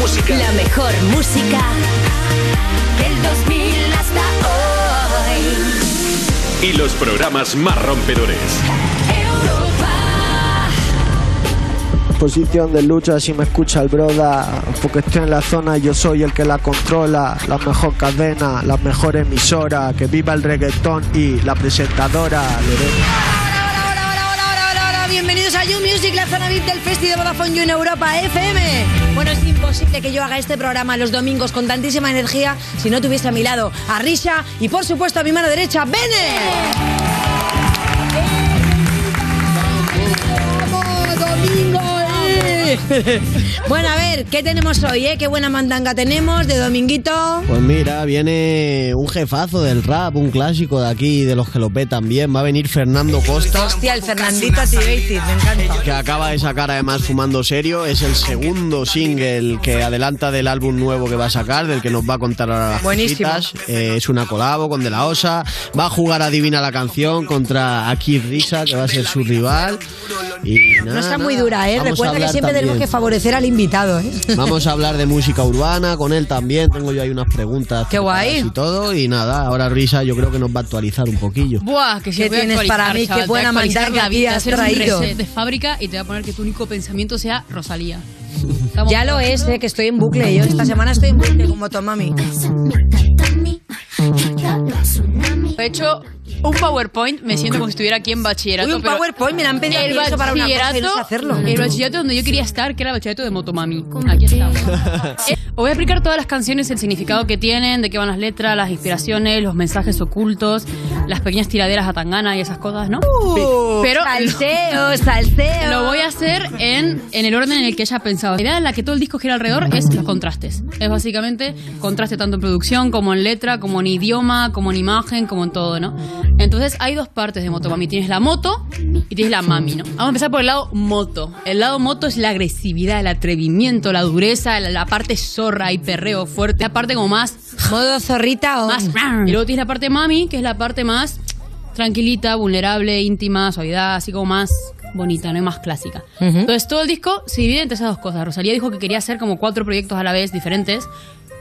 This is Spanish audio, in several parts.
música. La mejor música del 2000 hasta hoy. Y los programas más rompedores. Europa. Posición de lucha, si me escucha el broda, porque estoy en la zona y yo soy el que la controla, la mejor cadena, la mejor emisora, que viva el reggaetón y la presentadora Lorena. Bienvenidos a You Music, la zona VIP del Festival de Vodafone You en Europa FM. Bueno, es imposible que yo haga este programa los domingos con tantísima energía si no tuviese a mi lado a Risha y por supuesto a mi mano derecha, Bene. Bueno, a ver, ¿qué tenemos hoy, eh? ¿Qué buena mandanga tenemos de dominguito? Pues mira, viene un jefazo del rap, un clásico de aquí, de los que lo petan bien. Va a venir Fernando Costa, Hostia, el Fernandito Activated, me encanta. que acaba de sacar además Fumando Serio. Es el segundo single que adelanta del álbum nuevo que va a sacar, del que nos va a contar ahora las Buenísimo. Eh, es una colabo con De La Osa. Va a jugar Adivina la canción contra Aki Risa, que va a ser su rival. Y No está muy dura, ¿eh? A Recuerda que siempre tenemos que favorecer al invitado, ¿eh? Vamos a hablar de música urbana con él también. Tengo yo ahí unas preguntas. Qué guay. Y todo. Y nada, ahora Risa yo creo que nos va a actualizar un poquillo. Buah, que si ¿Qué tienes para mí? Qué chaval, a buena la vida, has traído. de fábrica y te voy a poner que tu único pensamiento sea Rosalía. Estamos Ya lo es, ¿eh? Que estoy en bucle. Yo esta semana estoy en bucle con Motomami. He hecho un PowerPoint, me siento como si estuviera aquí en bachillerato. Uy, un pero PowerPoint, me la han pedido el eso para una cosa y no sé bachillerato, hacerlo. el bachillerato donde yo quería estar, que era el bachillerato de Motomami. Aquí estamos. Eh, Os voy a explicar todas las canciones, el significado que tienen, de qué van las letras, las inspiraciones, los mensajes ocultos, las pequeñas tiraderas a tangana y esas cosas, ¿no? pero Salseo, salseo. Lo voy a hacer en, en el orden en el que ella ha pensado. La idea en la que todo el disco gira alrededor es los contrastes. Es básicamente contraste tanto en producción como en letra, como en idioma, como en imagen, como en todo, ¿no? Entonces hay dos partes de Motomami. Tienes la moto y tienes la mami, ¿no? Vamos a empezar por el lado moto. El lado moto es la agresividad, el atrevimiento, la dureza, la, la parte zorra y perreo fuerte. La parte como más Modo zorrita o... más. Y luego tienes la parte mami, que es la parte más tranquilita, vulnerable, íntima, suavidad, así como más bonita, ¿no? Y más clásica. Entonces todo el disco se divide entre esas dos cosas. Rosalía dijo que quería hacer como cuatro proyectos a la vez diferentes.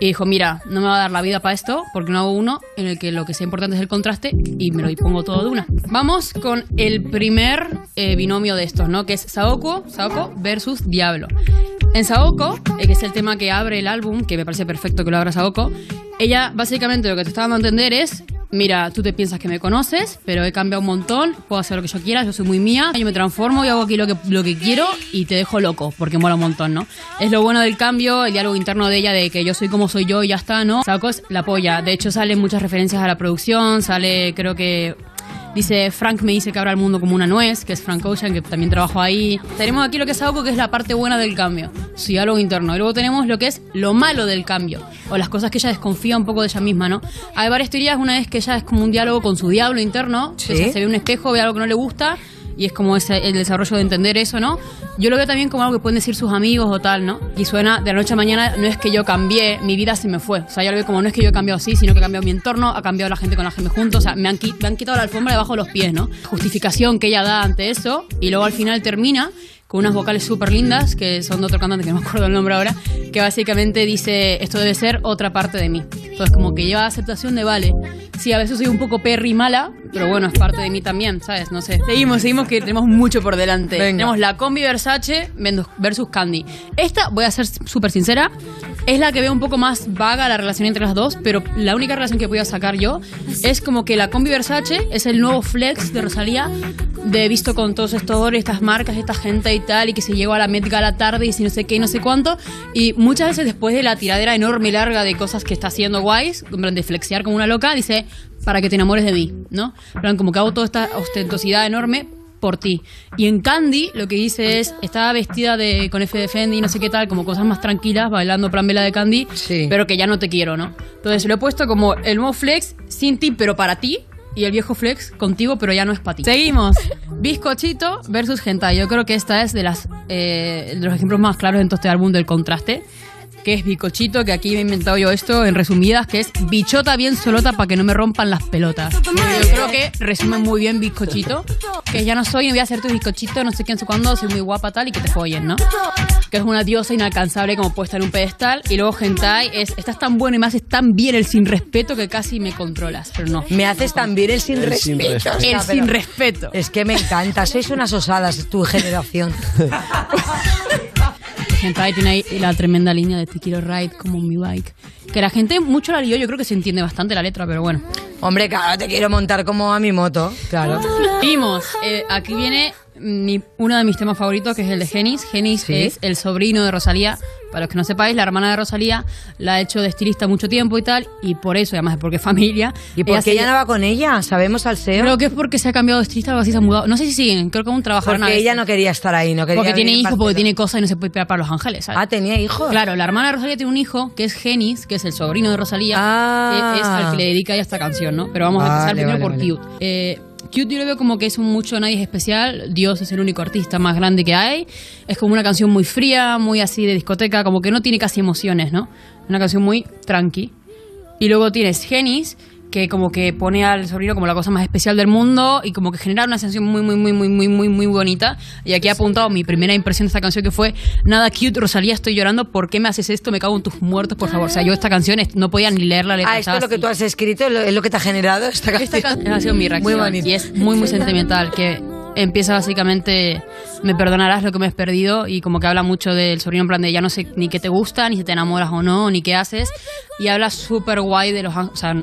Y dijo, mira, no me va a dar la vida para esto, porque no hago uno en el que lo que sea importante es el contraste y me lo pongo todo de una. Vamos con el primer eh, binomio de estos, ¿no? Que es Saoko, Saoko versus Diablo. En Saoko, eh, que es el tema que abre el álbum, que me parece perfecto que lo abra Saoko, ella básicamente lo que te está dando a entender es, mira, tú te piensas que me conoces, pero he cambiado un montón, puedo hacer lo que yo quiera, yo soy muy mía, yo me transformo y hago aquí lo que, lo que quiero y te dejo loco, porque mola un montón, ¿no? Es lo bueno del cambio, el diálogo interno de ella de que yo soy como soy yo y ya está, ¿no? Saoko es la polla, de hecho salen muchas referencias a la producción, sale creo que Dice, Frank me dice que abra el mundo como una nuez, que es Frank Ocean, que también trabajó ahí. Tenemos aquí lo que es Saoko, que es la parte buena del cambio, su diálogo interno. Y luego tenemos lo que es lo malo del cambio, o las cosas que ella desconfía un poco de ella misma, ¿no? Hay varias teorías, una es que ella es como un diálogo con su diablo interno, Sí. que ella se ve un espejo, ve algo que no le gusta, y es como ese, el desarrollo de entender eso, ¿no? Yo lo veo también como algo que pueden decir sus amigos o tal, ¿no? Y suena de la noche a mañana, no es que yo cambié, mi vida se me fue. O sea, yo lo veo como no es que yo he cambiado así, sino que he cambiado mi entorno, ha cambiado la gente con la que me junto, o sea, me han, me han quitado la alfombra debajo de los pies, ¿no? Justificación que ella da ante eso, y luego al final termina con unas vocales súper lindas, que son de otro cantante que no me acuerdo el nombre ahora, que básicamente dice, esto debe ser otra parte de mí. Entonces como que lleva aceptación de, vale, sí, a veces soy un poco perry mala, pero bueno, es parte de mí también, ¿sabes? No sé. Seguimos, seguimos que tenemos mucho por delante. Venga. Tenemos la combi Versace versus Candy. Esta, voy a ser súper sincera, es la que veo un poco más vaga la relación entre las dos, pero la única relación que voy a sacar yo es como que la combi Versace es el nuevo flex de Rosalía, de visto con todos estos estas marcas, esta gente y tal, y que se llegó a la Met Gala tarde y si no sé qué y no sé cuánto. Y muchas veces después de la tiradera enorme y larga de cosas que está haciendo plan de flexear como una loca, dice, para que te enamores de mí, ¿no? Plan, como que hago toda esta ostentosidad enorme por ti. Y en Candy lo que dice es, estaba vestida de con F de Fendi y no sé qué tal, como cosas más tranquilas, bailando plan vela de Candy, Sí. pero que ya no te quiero, ¿no? Entonces lo he puesto como el nuevo flex sin ti, pero para ti. Y el viejo flex contigo, pero ya no es para ti. Seguimos. Bizcochito versus Hentai. Yo creo que esta es de las eh, de los ejemplos más claros en todo este álbum del contraste. Que es bicochito, que aquí me he inventado yo esto en resumidas, que es bichota bien solota para que no me rompan las pelotas. Yo creo que resume muy bien bizcochito, que ya no soy, no voy a hacer tu bizcochito, no sé quién, sé cuándo, soy muy guapa tal y que te follen, ¿no? Que es una diosa inalcanzable como puesta en un pedestal. Y luego hentai es, estás tan bueno y me haces tan bien el sin respeto que casi me controlas, pero no. Me haces también el sin El sin respeto. respeto. El sin respeto. Es que me encanta, sois unas osadas, es tu generación. Hentai tiene ahí la tremenda línea de Te quiero ride como mi bike. Que la gente mucho la lió, yo creo que se entiende bastante la letra, pero bueno. Hombre, claro, te quiero montar como a mi moto, claro. Seguimos. Eh, aquí viene mi- uno de mis temas favoritos, que es el de Genis. Genis Sí. es el sobrino de Rosalía. Para los que no sepáis, la hermana de Rosalía la ha hecho de estilista mucho tiempo y tal. Y por eso, además porque es familia. ¿Y por qué ella no va con ella? ¿Sabemos al SEO? Creo que es porque se ha cambiado de estilista o algo así, se ha mudado. No sé si siguen, creo que aún trabajarán a Porque ella no quería estar ahí, no quería Porque tiene hijos, porque tiene cosas y no se puede pegar para Los Ángeles, ¿sabes? Ah, tenía hijos. Claro, la hermana de Rosalía tiene un hijo que es Genis, que es el sobrino de Rosalía, Ah. es al que le dedica ella esta canción, ¿no? Pero vamos a empezar Vale, primero vale, por Cute. Eh, Cute yo lo veo como que es un mucho nadie es especial, Dios es el único artista más grande que hay, es como una canción muy fría, muy así de discoteca, como que no tiene casi emociones, ¿no? Una canción muy tranqui. Y luego tienes Genis, que como que pone al sobrino como la cosa más especial del mundo y como que genera una sensación muy, muy, muy, muy, muy, muy, muy bonita. Y aquí he apuntado mi primera impresión de esta canción que fue, nada cute, Rosalía, estoy llorando, ¿por qué me haces esto? Me cago en tus muertos, por favor. O sea, yo esta canción no podía ni leer la letra. Ah, esto es lo que tú has escrito, es lo, que te ha generado esta canción. Esta canción ha sido mi reacción Muy bonita. y es muy, muy sentimental, que empieza básicamente, me perdonarás lo que me has perdido y como que habla mucho del sobrino en plan de ya no sé ni qué te gusta, ni si te enamoras o no, ni qué haces y habla súper guay de los... O sea,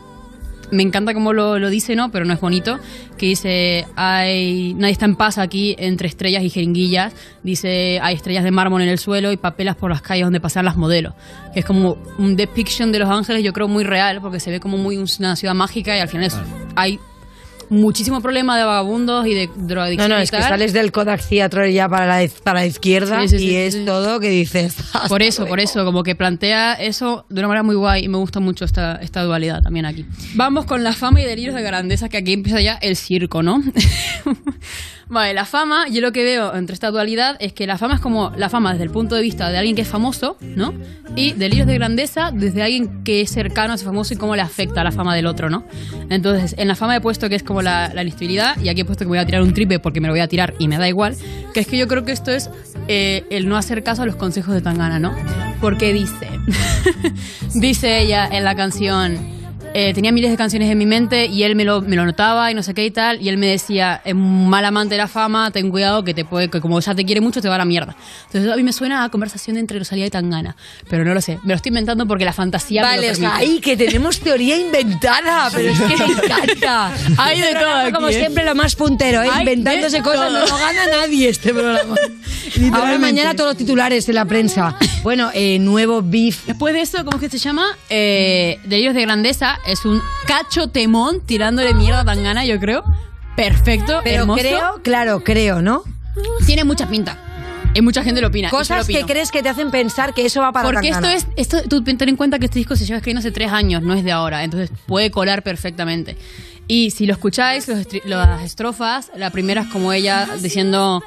me encanta cómo lo, lo dice, ¿no? Pero no es bonito. Que dice, hay, nadie está en paz aquí entre estrellas y jeringuillas. Dice, hay estrellas de mármol en el suelo y papelas por las calles donde pasan las modelos. Que es como un depiction de Los Ángeles, yo creo muy real, porque se ve como muy una ciudad mágica y al final es- hay muchísimo problema de vagabundos y de No, drogadicción. no, y es que sales del Kodak Theatre ya para la, para la izquierda Sí, sí, sí, y es todo que dices. Por eso, por eso, como que plantea eso de una manera muy guay y me gusta mucho esta, esta dualidad también aquí. Vamos con la fama y delirios de grandeza, que aquí empieza ya el circo, ¿no? vale, la fama, yo lo que veo entre esta dualidad es que la fama es como la fama desde el punto de vista de alguien que es famoso, ¿no? Y delirios de grandeza desde alguien que es cercano a ese famoso y cómo le afecta la fama del otro, ¿no? Entonces, en la fama he puesto que es como la, la inestabilidad y aquí he puesto que voy a tirar un triple porque me lo voy a tirar y me da igual, que es que yo creo que esto es eh, el no hacer caso a los consejos de Tangana, ¿no? Porque dice, dice ella en la canción, eh, tenía miles de canciones en mi mente y él me lo, me lo notaba y no sé qué y tal, y él me decía, es un mal amante de la fama, ten cuidado que te puede, que como ya te quiere mucho te va a la mierda. Entonces a mí me suena a conversación entre Rosalía y Tangana, pero no lo sé, me lo estoy inventando porque la fantasía me Vale, lo o sea, ahí que tenemos teoría inventada, pero es que me encanta. Hay de todo aquí, Como ¿eh? siempre, lo más puntero, ¿eh? Inventándose de cosas. todo. No, no gana nadie este programa. Ahora mañana todos los titulares en la prensa. Bueno, eh, nuevo beef. Después de eso, ¿cómo es que se llama? Eh, Delirios de Grandeza es un cacho temón tirándole mierda a Tangana, yo creo. Perfecto, Pero hermoso. creo, claro, creo, ¿no? Tiene mucha pinta. Y mucha gente lo opina. Cosas que crees que te hacen pensar que eso va para Porque Tangana. esto es, esto, tú ten en cuenta que este disco se lleva escribiendo hace tres años, no es de ahora, entonces puede colar perfectamente. Y si lo escucháis, los las estrofas, la primera es como ella diciendo,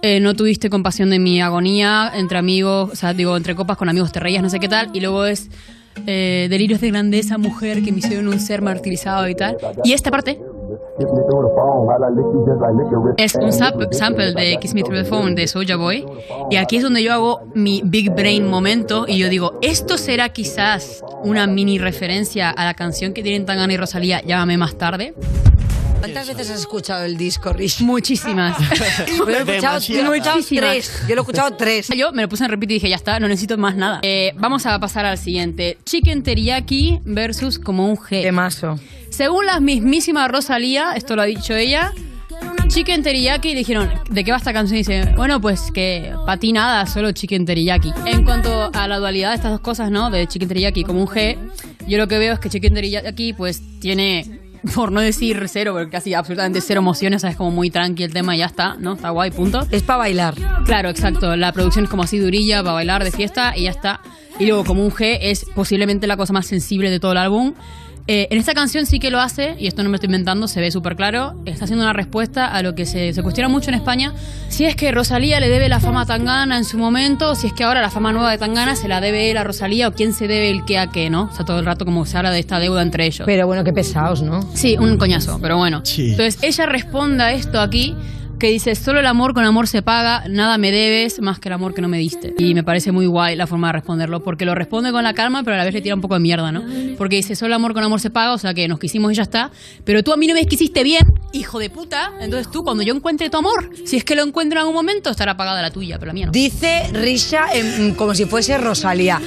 eh, no tuviste compasión de mi agonía, entre amigos, o sea, digo, entre copas con amigos te reías, no sé qué tal, y luego es eh, delirios de grandeza, mujer, que me hicieron un ser martirizado y tal. Y esta parte es un sample de Kiss Me Through the Phone de Soulja Boy. Y aquí es donde yo hago mi Big Brain momento y yo digo, ¿esto será quizás una mini referencia a la canción que tienen Tangana y Rosalía, Llámame más tarde? ¿Cuántas veces has escuchado el disco, Rich? Muchísimas. Yo lo he escuchado, yo lo he escuchado Muchísimas. tres. Yo lo he escuchado tres. Yo me lo puse en repeat y dije, ya está, no necesito más nada. Eh, vamos a pasar al siguiente. Chicken Teriyaki versus como un G. Temazo. Según la mismísima Rosalía, esto lo ha dicho ella, Chicken Teriyaki dijeron, ¿de qué va esta canción? Y dice, bueno, pues que para ti nada, solo Chicken Teriyaki. En cuanto a la dualidad de estas dos cosas, ¿no? De Chicken Teriyaki como un G, yo lo que veo es que Chicken Teriyaki pues tiene, por no decir cero, porque casi absolutamente cero emociones, es como muy tranqui el tema y ya está, ¿no? Está guay, punto. Es para bailar. Claro, exacto. La producción es como así durilla para bailar de fiesta y ya está. Y luego como un G es posiblemente la cosa más sensible de todo el álbum. Eh, en esta canción sí que lo hace, y esto no me estoy inventando, se ve súper claro. Está haciendo una respuesta a lo que se, se cuestiona mucho en España. Si es que Rosalía le debe la fama a Tangana en su momento, o si es que ahora la fama nueva de Tangana se la debe él a Rosalía, o quién se debe el qué a qué, ¿no? O sea, todo el rato como se habla de esta deuda entre ellos. Pero bueno, qué pesados, ¿no? Sí, un coñazo, pero bueno. Sí. Entonces ella responde a esto aquí que dice, solo el amor con amor se paga, nada me debes más que el amor que no me diste. Y me parece muy guay la forma de responderlo, porque lo responde con la calma, pero a la vez le tira un poco de mierda, ¿no? Porque dice, solo el amor con amor se paga, o sea que nos quisimos y ya está, pero tú a mí no me quisiste bien, hijo de puta, entonces tú cuando yo encuentre tu amor, si es que lo encuentro en algún momento, estará pagada la tuya, pero la mía no. Dice Risha en- como si fuese Rosalía.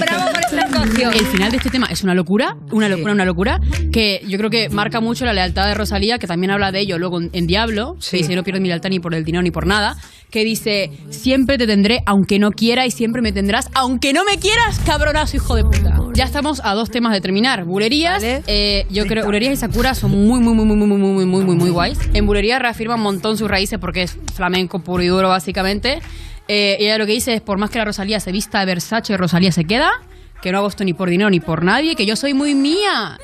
Bravo por esta canción. El final de este tema es una locura, una locura, una locura, que yo creo que marca mucho la lealtad de Rosalía, que también habla de ello luego en, en Diablo, Sí. que dice no pierdo mi lealtad ni por el dinero ni por nada, que dice siempre te tendré aunque no quiera y siempre me tendrás aunque no me quieras, cabronazo hijo de puta. Ya estamos a dos temas de terminar. Bulerías, Vale. eh, yo creo, Bulerías y Sakura son muy, muy, muy, muy, muy, muy, muy, muy, muy, muy guays. En Bulerías reafirma un montón sus raíces porque es flamenco puro y duro básicamente. Eh, ella lo que dice es, por más que la Rosalía se vista de Versace, Rosalía se queda que no hago esto ni por dinero ni por nadie, que yo soy muy mía.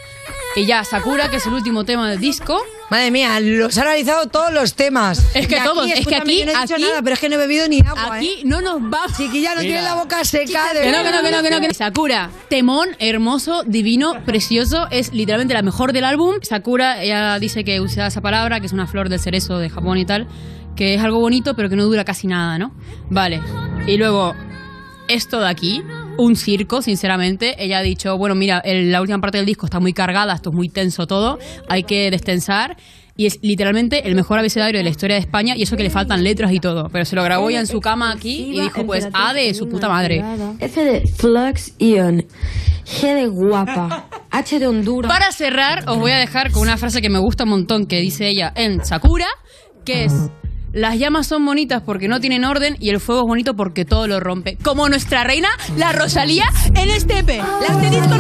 Y ya, Sakura, que es el último tema del disco. Madre mía, los ha analizado todos los temas. Es que aquí, todos, es que aquí- yo no he dicho aquí- nada, pero es que no he bebido ni agua. Aquí ¿eh? no nos va. Chiquilla, no Mira. tiene la boca seca. De Que no, que no, que no, que no, que no. Sakura, temón, hermoso, divino, precioso, es literalmente la mejor del álbum. Sakura, ella dice que usa esa palabra, que es una flor del cerezo de Japón y tal, que es algo bonito, pero que no dura casi nada, ¿no? Vale. Y luego, esto de aquí, un circo, sinceramente. Ella ha dicho, bueno, mira, el- la última parte del disco está muy cargada, esto es muy tenso todo, hay que destensar. Y es literalmente el mejor abecedario de la historia de España y eso que le faltan letras y todo. Pero se lo grabó ya en su cama aquí y dijo, pues, A de su puta madre. F de Flux Ion. G de guapa. H de Honduras. Para cerrar, os voy a dejar con una frase que me gusta un montón que dice ella en Sakura, que es las llamas son bonitas porque no tienen orden y el fuego es bonito porque todo lo rompe. Como nuestra reina, la Rosalía, en este. Las de disco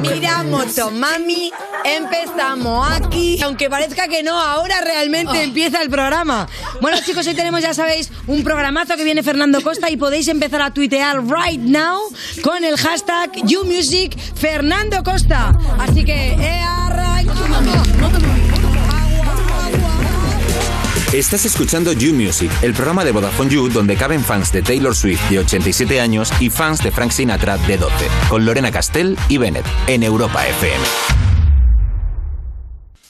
mira, Motomami, empezamos aquí. Aunque parezca que no, ahora realmente empieza el programa. Bueno, chicos, hoy tenemos, ya sabéis, un programazo que viene Fernando Costa y podéis empezar a tuitear right now con el hashtag YouMusic Fernando Costa. Así que, eh, arrancamos. Estás escuchando You Music, el programa de Vodafone You donde caben fans de Taylor Swift de 87 años y fans de Frank Sinatra de 12, con Lorena Castell y Bennett en Europa FM.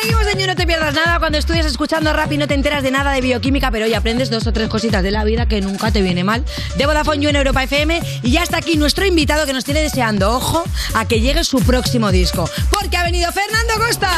Seguimos en You, no te pierdas nada. Cuando estudias escuchando rap y no te enteras de nada de bioquímica, pero hoy aprendes dos o tres cositas de la vida que nunca te viene mal. De Vodafone You en Europa FM. Y ya está aquí nuestro invitado que nos tiene deseando, ojo, a que llegue su próximo disco. Porque ha venido Fernando Costa.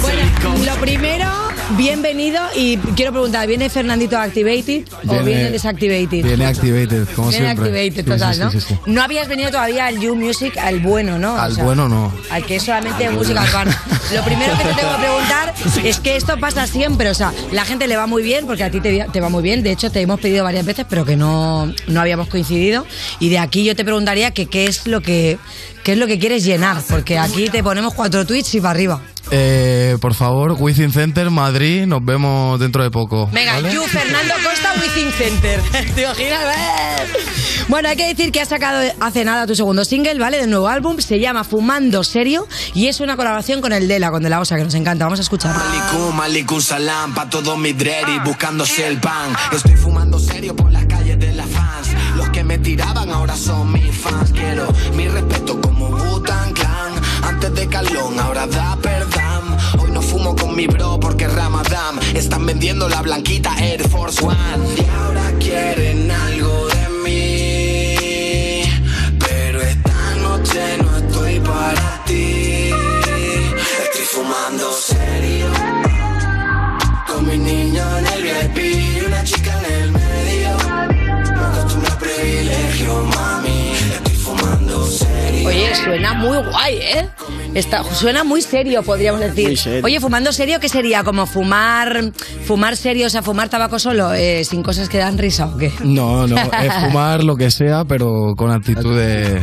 Bueno, lo primero, bienvenido y quiero preguntar, ¿viene Fernandito Activated o Viene- viene Desactivated? Viene Activated, como Viene siempre. Activated, total, sí, ¿no? sí, sí, sí. No habías venido todavía al You Music, al bueno, ¿no? O Al sea, bueno no. al que es solamente música urbana. Lo primero que te tengo que preguntar es que esto pasa siempre, o sea, la gente le va muy bien porque a ti te, te va muy bien, de hecho te hemos pedido varias veces pero que no, no habíamos coincidido y de aquí yo te preguntaría que qué es lo que qué es lo que quieres llenar, porque aquí te ponemos cuatro tweets y para arriba. Eh, por favor, Within Center, Madrid, nos vemos dentro de poco. Venga, ¿vale? You Fernando Costa Within Center. ¿Te imaginas? ¡Eh! Bueno, hay que decir que has sacado hace nada tu segundo single, ¿vale? Del nuevo álbum. Se llama Fumando Serio y es una colaboración con el Dela, con De La Osa, que nos encanta. Vamos a escucharlo. Malicum, Malicum Salam, pa' todos mis dready, buscándose el pan. Estoy fumando serio por las calles de las fans. Los que me tiraban ahora son mis fans. Quiero mi respeto como Butan Clan. Antes de Calón, ahora da mi bro porque es Ramadán. Están vendiendo la blanquita Air Force One. Y ahora quieren Está, suena muy serio, podríamos decir. Muy serio. Oye, fumando serio, ¿qué sería? ¿Como fumar fumar serio, o sea, fumar tabaco solo, eh, sin cosas que dan risa o qué? No, no, es fumar lo que sea, pero con actitud de,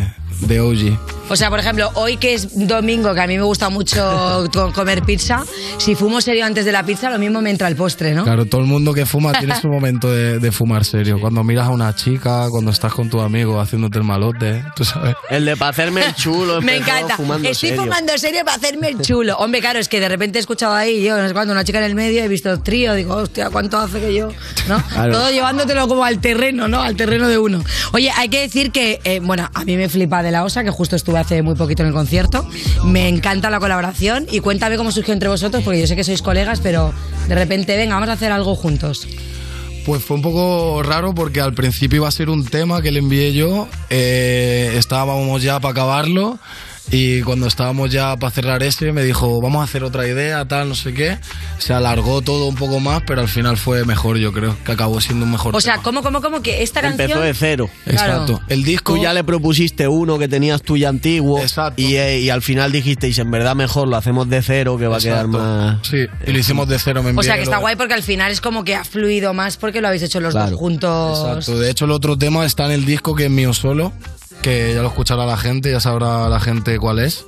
de OG. O sea, por ejemplo, hoy que es domingo, que a mí me gusta mucho co- comer pizza, si fumo serio antes de la pizza, lo mismo me entra el postre, ¿no? Claro, todo el mundo que fuma tiene su momento de, de fumar serio. Cuando miras a una chica, cuando estás con tu amigo haciéndote el malote, tú sabes. El de para hacerme el chulo. Me encanta. fumando Estoy serio. fumando serio para hacerme el chulo. Hombre, claro, es que de repente he escuchado ahí, yo, no sé cuándo, una chica en el medio, he visto trío, digo, hostia, ¿cuánto hace que yo? ¿No? Claro. Todo llevándotelo como al terreno, ¿no? Al terreno de uno. Oye, hay que decir que, eh, bueno, a mí me flipa de la OSA, que justo hace muy poquito en el concierto. Me encanta la colaboración y cuéntame cómo surgió entre vosotros, porque yo sé que sois colegas, pero de repente, venga, vamos a hacer algo juntos. Pues fue un poco raro porque al principio iba a ser un tema que le envié yo, eh, estábamos ya para acabarlo y cuando estábamos ya para cerrar ese me dijo vamos a hacer otra idea, tal, no sé qué. Se alargó todo un poco más, pero al final fue mejor, yo creo, que acabó siendo un mejor O sea, ¿cómo, cómo, cómo que esta canción... Empezó de cero. Exacto. El disco. Tú ya le propusiste uno que tenías tú ya antiguo. Y, eh, y al final dijisteis, en verdad mejor lo hacemos de cero, que va a quedar Exacto. más. Sí, y lo hicimos de cero. Me O sea, que está lo- guay porque al final es como que ha fluido más porque lo habéis hecho los dos juntos. Exacto. De hecho, el otro tema está en el disco que es mío solo, que ya lo escuchará la gente, ya sabrá la gente cuál es.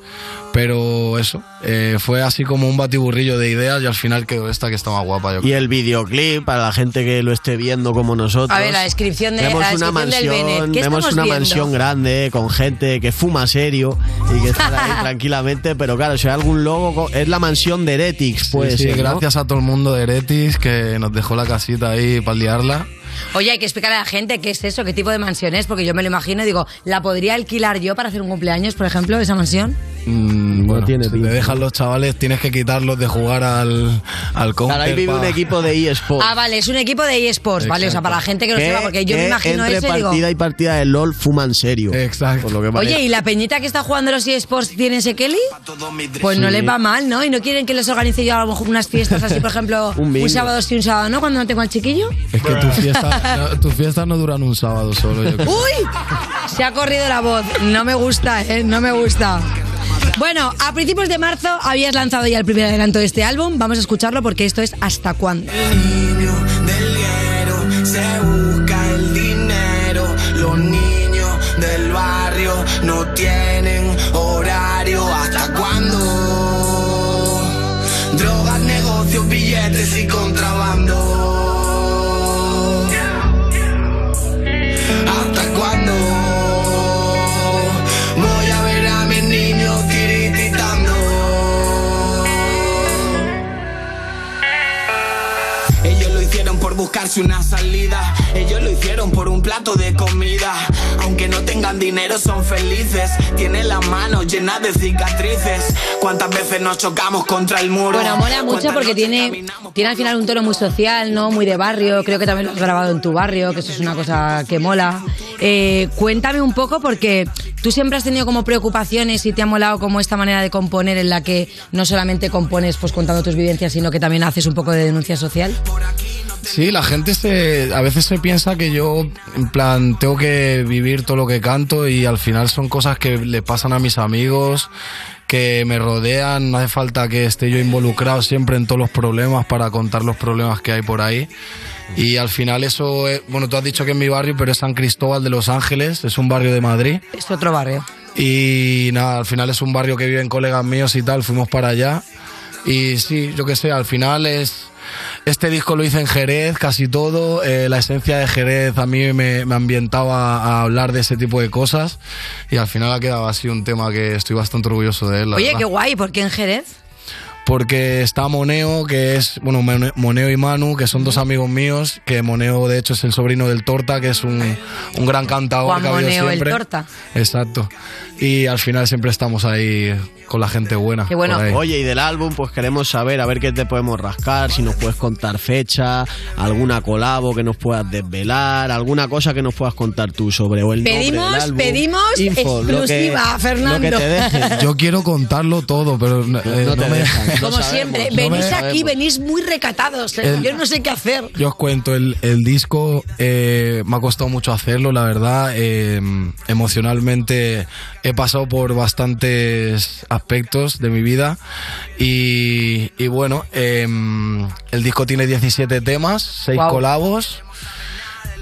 Pero eso, eh, fue así como un batiburrillo de ideas y al final quedó esta que está más guapa. Yo Y el videoclip, para la gente que lo esté viendo como nosotros. A ver, la descripción de- vemos la una descripción del mansión, Bennett. ¿Qué vemos una viendo? mansión grande con gente que fuma serio y que está ahí tranquilamente. Pero claro, si hay algún logo, es la mansión de Heretics, pues. Sí, sí, gracias a todo el mundo de Eretis que nos dejó la casita ahí para liarla. Oye, hay que explicarle a la gente qué es eso, qué tipo de mansión es, porque yo me lo imagino y digo, ¿la podría alquilar yo para hacer un cumpleaños, por ejemplo, esa mansión? Mm, bueno, si te dejan los chavales, tienes que quitarlos de jugar al, al counter. ahí vive pa- un equipo de eSports. Ah, vale, es un equipo de eSports, ¿vale? O sea, para la gente que no sepa, porque yo me imagino entre eso y digo... partida y partida de LOL fuman serio. Exacto. Lo que. Oye, ¿y la peñita que está jugando los eSports tiene ese Kelly? Pues no Sí. les va mal, ¿no? ¿Y no quieren que les organice yo a lo mejor unas fiestas así, por ejemplo, Un un, sábado sí, un sábado no, cuando no tengo al chiquillo? Es que tus fiestas tus fiestas no duran un sábado solo. Yo creo. ¡Uy! Se ha corrido la voz. No me gusta, ¿eh? No me gusta. Bueno, a principios de marzo habías lanzado ya el primer adelanto de este álbum. Vamos a escucharlo porque esto es Hasta cuándo. Se busca el dinero, los niños del barrio no tienen horario. ¿Hasta cuándo? Drogas, negocios, billetes y contrabando. Buscarse una salida. Ellos lo hicieron por un plato de comida. Aunque no tengan dinero, son felices. Tienen las manos llenas de cicatrices. ¿Cuántas veces nos chocamos contra el muro? Bueno, mola mucho ¿Cuántas porque tiene, tiene al final un tono muy social, ¿no? Muy de barrio. Creo que también lo has grabado en tu barrio, que eso es una cosa que mola. Eh, cuéntame un poco porque tú siempre has tenido como preocupaciones y te ha molado como esta manera de componer en la que no solamente compones pues contando tus vivencias, sino que también haces un poco de denuncia social. Sí, la gente se, a veces se piensa que yo, en plan, tengo que vivir todo lo que canto y al final son cosas que le pasan a mis amigos, que me rodean, no hace falta que esté yo involucrado siempre en todos los problemas para contar los problemas que hay por ahí. Y al final eso, es- bueno, tú has dicho que es mi barrio, pero es San Cristóbal de Los Ángeles, es un barrio de Madrid. Es otro barrio. Y nada, al final es un barrio que viven colegas míos y tal, fuimos para allá. Y sí, yo qué sé, al final es... Este disco lo hice en Jerez, casi todo. eh, la esencia de Jerez a mí me, me ambientaba a hablar de ese tipo de cosas. Y al final ha quedado así un tema que estoy bastante orgulloso de él. Oye, verdad. qué guay, ¿por qué en Jerez? Porque está Moneo, que es, bueno, Mone- Moneo y Manu, que son dos amigos míos, que Moneo de hecho es el sobrino del Torta, que es un, un gran cantador Juan que ha habido Moneo, el. Torta. Exacto. Y al final siempre estamos ahí con la gente buena. por ahí. Oye, y del álbum, pues queremos saber, a ver qué te podemos rascar, si nos puedes contar fecha, alguna colabo que nos puedas desvelar, alguna cosa que nos puedas contar tú sobre o el nombre Pedimos, del álbum. pedimos Info, lo que- exclusiva, Fernando. Lo que te dejen. Yo quiero contarlo todo, pero eh, no, te me dejan. Como siempre, venís aquí, venís muy recatados. El- Yo no sé qué hacer. Yo os cuento, el, el disco eh, me ha costado mucho hacerlo, la verdad. eh, emocionalmente he pasado por bastantes aspectos de mi vida y, y bueno, eh, el disco tiene 17 temas, 6 Guau. colabos.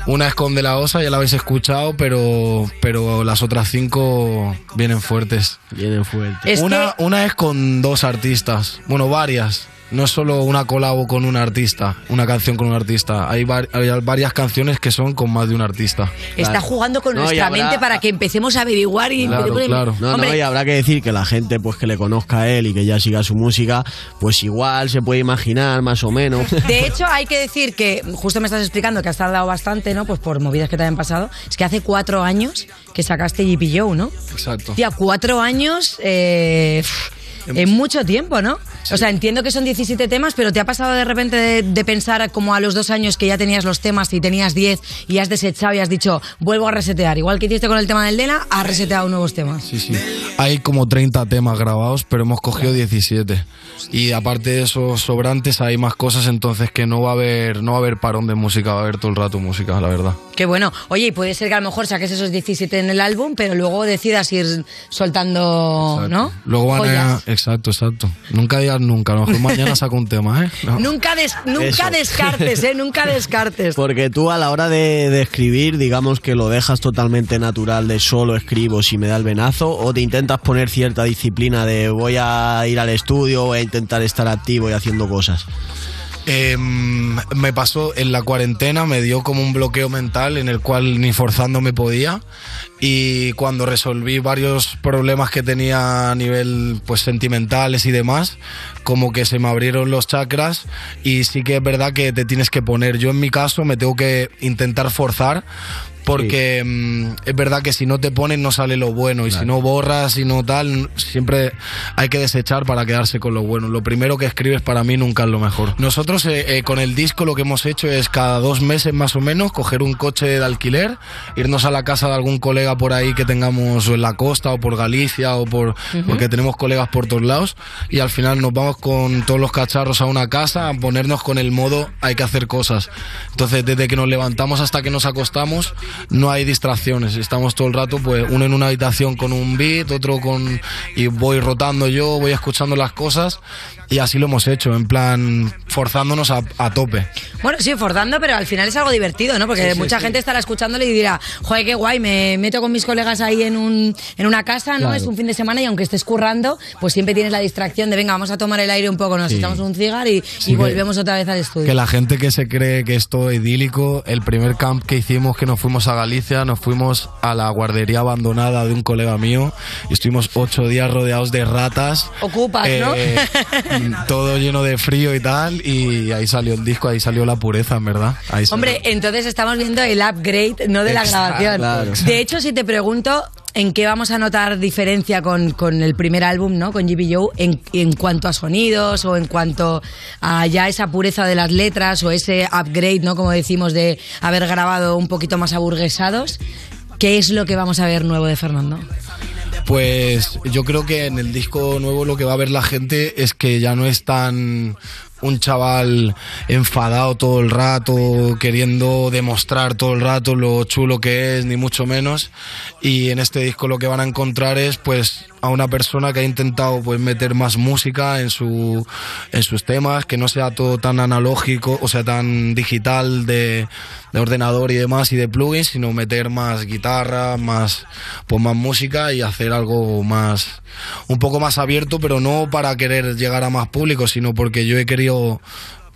Una es con De La Osa, ya la habéis escuchado, pero, pero las otras cinco vienen fuertes. Vienen fuertes. Es una, una es con dos artistas, bueno, varias. No es solo una colabo con un artista, una canción con un artista. Hay, var- hay varias canciones que son con más de un artista. Está jugando con No, nuestra habrá- mente para que empecemos a averiguar y... No, Hombre, no, y habrá que decir que la gente pues que le conozca a él y que ya siga su música, pues igual se puede imaginar más o menos. De hecho, hay que decir que, justo me estás explicando que has tardado bastante, ¿no? Pues por movidas que te habían pasado. Es que hace cuatro años que sacaste JP Joe, ¿no? Exacto. Tía, cuatro años eh, pff, en mucho tiempo, ¿no? O sea, entiendo que son 17 temas, pero ¿te ha pasado de repente de, de pensar como a los dos años que ya tenías los temas y tenías 10 y has desechado y has dicho, vuelvo a resetear? Igual que hiciste con el tema del Dena, has reseteado nuevos temas. Sí, sí. Hay como 30 temas grabados, pero hemos cogido 17. Y aparte de esos sobrantes hay más cosas, entonces que no va a haber no va a haber parón de música, va a haber todo el rato música, la verdad. Qué bueno. Oye, y puede ser que a lo mejor saques esos 17 en el álbum, pero luego decidas ir soltando, ¿no? Luego van a... Exacto, exacto. Nunca digas nunca, a lo mejor mañana saco un tema, ¿eh? No. Nunca, des- nunca descartes, ¿eh? Nunca descartes. Porque tú a la hora de, de escribir, digamos que lo dejas totalmente natural de solo escribo si me da el venazo, o te intentas poner cierta disciplina de voy a ir al estudio, voy a intentar estar activo y haciendo cosas. Eh, me pasó en la cuarentena, me dio como un bloqueo mental en el cual ni forzando me podía y cuando resolví varios problemas que tenía a nivel pues sentimentales y demás, como que se me abrieron los chakras y sí que es verdad que te tienes que poner. Yo en mi caso me tengo que intentar forzar porque mm, es verdad que si no te pones no sale lo bueno y si no borras y no tal, siempre hay que desechar para quedarse con lo bueno. Lo primero que escribes para mí nunca es lo mejor. Nosotros eh, eh, con el disco lo que hemos hecho es cada dos meses más o menos coger un coche de alquiler, irnos a la casa de algún colega por ahí que tengamos o en la costa o por Galicia o por porque tenemos colegas por todos lados y al final nos vamos con todos los cacharros a una casa a ponernos con el modo hay que hacer cosas. Entonces desde que nos levantamos hasta que nos acostamos no hay distracciones, estamos todo el rato pues uno en una habitación con un beat, otro con y voy rotando yo, voy escuchando las cosas y así lo hemos hecho, en plan forzándonos a, a tope. Bueno, sí, forzando, pero al final es algo divertido, ¿no? Porque Sí, sí, mucha sí. gente estará escuchándole y dirá, joder, qué guay, me meto con mis colegas ahí en, un, en una casa, ¿no? Claro. Es un fin de semana y aunque estés currando, pues siempre tienes la distracción de, venga, vamos a tomar el aire un poco, nos Sí. echamos un cigar y, Sí, y que- volvemos otra vez al estudio. Que la gente que se cree que es todo idílico, el primer camp que hicimos que nos fuimos a Galicia, nos fuimos a la guardería abandonada de un colega mío y estuvimos ocho días rodeados de ratas. Ocupas, ¿no? todo lleno de frío y tal, y ahí salió el disco, ahí salió la pureza, en verdad. Ahí salió. Hombre, entonces estamos viendo el upgrade, no de la Exacto, grabación. claro. De hecho, si te pregunto en qué vamos a notar diferencia con, con el primer álbum, ¿no? Con GB Joe, en, en cuanto a sonidos o en cuanto a ya esa pureza de las letras o ese upgrade, ¿no? Como decimos, de haber grabado un poquito más aburguesados. ¿Qué es lo que vamos a ver nuevo de Fernando? Pues yo creo que en el disco nuevo lo que va a ver la gente es que ya no es tan un chaval enfadado todo el rato, queriendo demostrar todo el rato lo chulo que es, ni mucho menos. Y en este disco lo que van a encontrar es pues a una persona que ha intentado pues meter más música en su en sus temas, que no sea todo tan analógico, o sea, tan digital de, de ordenador y demás y de plugins, sino meter más guitarra, más pues más música y hacer algo más un poco más abierto, pero no para querer llegar a más público, sino porque yo he querido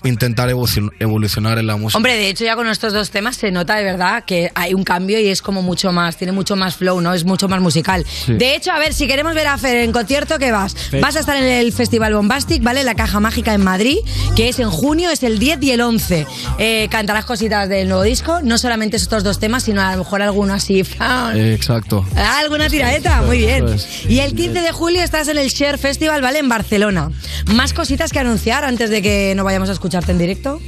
intentar evolucion- evolucionar en la música. Hombre, de hecho ya con estos dos temas se nota de verdad que hay un cambio y es como mucho más, tiene mucho más flow, ¿no? Es mucho más musical. Sí. De hecho, a ver, si queremos ver a Fer en concierto, ¿qué vas? Fecha. Vas a estar en el Festival Bombastic, ¿vale? La Caja Mágica en Madrid, que es en junio, es el 10 y el 11. Eh, cantarás cositas del nuevo disco, no solamente estos dos temas, sino a lo mejor alguno así. Eh, exacto. Ah, ¿Alguna tiraeta? Muy bien. Y el 15 de julio estás en el Share Festival, ¿vale? En Barcelona. ¿Más cositas que anunciar antes de que no vayamos a escucharte en directo?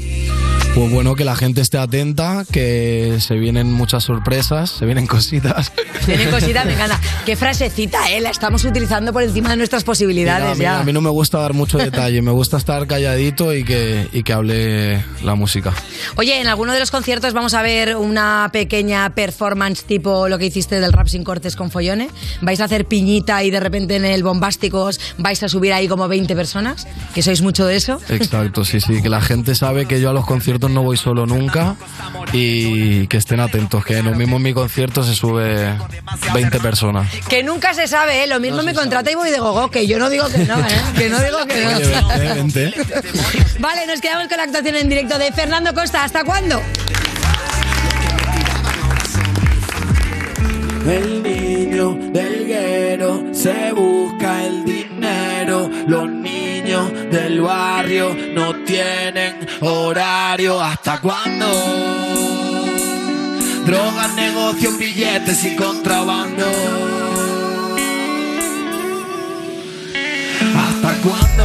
Pues bueno, que la gente esté atenta, que se vienen muchas sorpresas, se vienen cositas. Tiene cositas, me encanta. Qué frasecita, ¿eh? La estamos utilizando por encima de nuestras Mira, posibilidades a, mí, ya. a mí no me gusta dar mucho detalle, me gusta estar calladito y que, y que hable la música. Oye, en alguno de los conciertos vamos a ver una pequeña performance tipo lo que hiciste del rap sin cortes con Follone. ¿Vais a hacer piñita y de repente en el Bombásticos vais a subir ahí como 20 personas? Que sois mucho de eso. Exacto, sí, sí, que la gente sabe que yo a los conciertos no voy solo nunca y que estén atentos, que lo mismo en mi concierto se sube 20 personas. Que nunca se sabe, ¿eh? Lo mismo me contrata y voy de gogo, que yo no digo que no, ¿eh? Que no digo que no. Oye, vente, vente. Vale, nos quedamos con la actuación en directo de Fernando Costa. ¿Hasta cuándo? El niño del guero se busca el dinero. Los niños del barrio no tienen horario. ¿Hasta cuándo? Drogas, negocios, billetes y contrabando. ¿Hasta cuándo?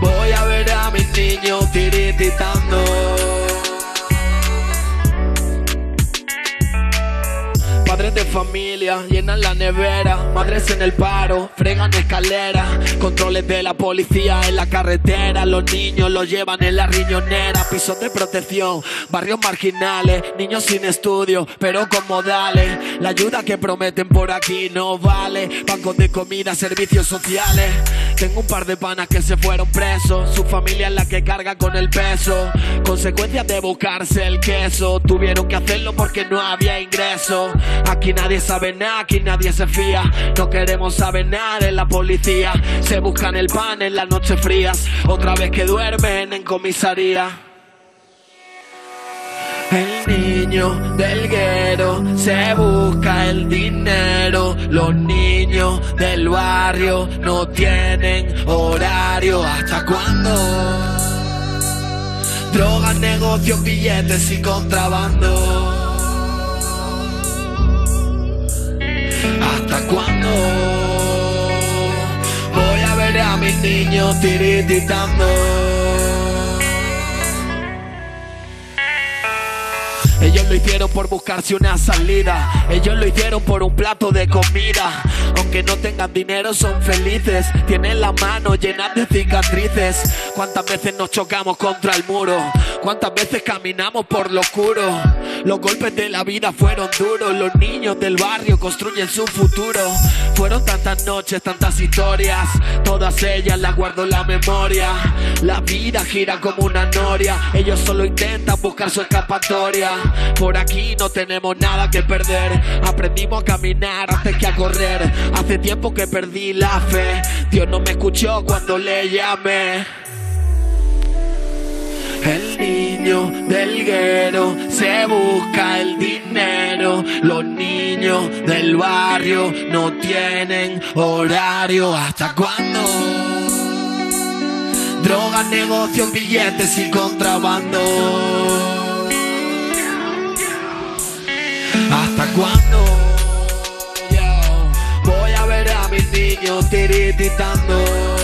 Voy a ver a mis niños tirititando. De familia llenan la nevera, madres en el paro, fregan escaleras, controles de la policía en la carretera, los niños los llevan en la riñonera, pisos de protección, barrios marginales, niños sin estudio, pero con modales, la ayuda que prometen por aquí no vale, bancos de comida, servicios sociales, tengo un par de panas que se fueron presos, su familia es la que carga con el peso, consecuencias de buscarse el queso, tuvieron que hacerlo porque no había ingreso. Aquí nadie sabe nada, aquí nadie se fía. No queremos saber nada de la policía. Se buscan el pan en las noches frías. Otra vez que duermen en comisaría. El niño del guero se busca el dinero. Los niños del barrio no tienen horario. ¿Hasta cuándo? Drogas, negocios, billetes y contrabando. ¿Hasta cuándo? Voy a ver a mis niños tirititando. Ellos lo hicieron por buscarse una salida. Ellos lo hicieron por un plato de comida. Aunque no tengan dinero, son felices. Tienen las manos llenas de cicatrices. ¿Cuántas veces nos chocamos contra el muro? ¿Cuántas veces caminamos por lo oscuro? Los golpes de la vida fueron duros. Los niños del barrio construyen su futuro. Fueron tantas noches, tantas historias. Todas ellas las guardo en la memoria. La vida gira como una noria. Ellos solo intentan buscar su escapatoria. Por aquí no tenemos nada que perder. Aprendimos a caminar antes que a correr. Hace tiempo que perdí la fe. Dios no me escuchó cuando le llamé. El niño del guero se busca el dinero. Los niños del barrio no tienen horario. ¿Hasta cuándo? Drogas, negocios, billetes y contrabando. ¿Hasta cuándo? Yo voy a ver a mis niños tirititando.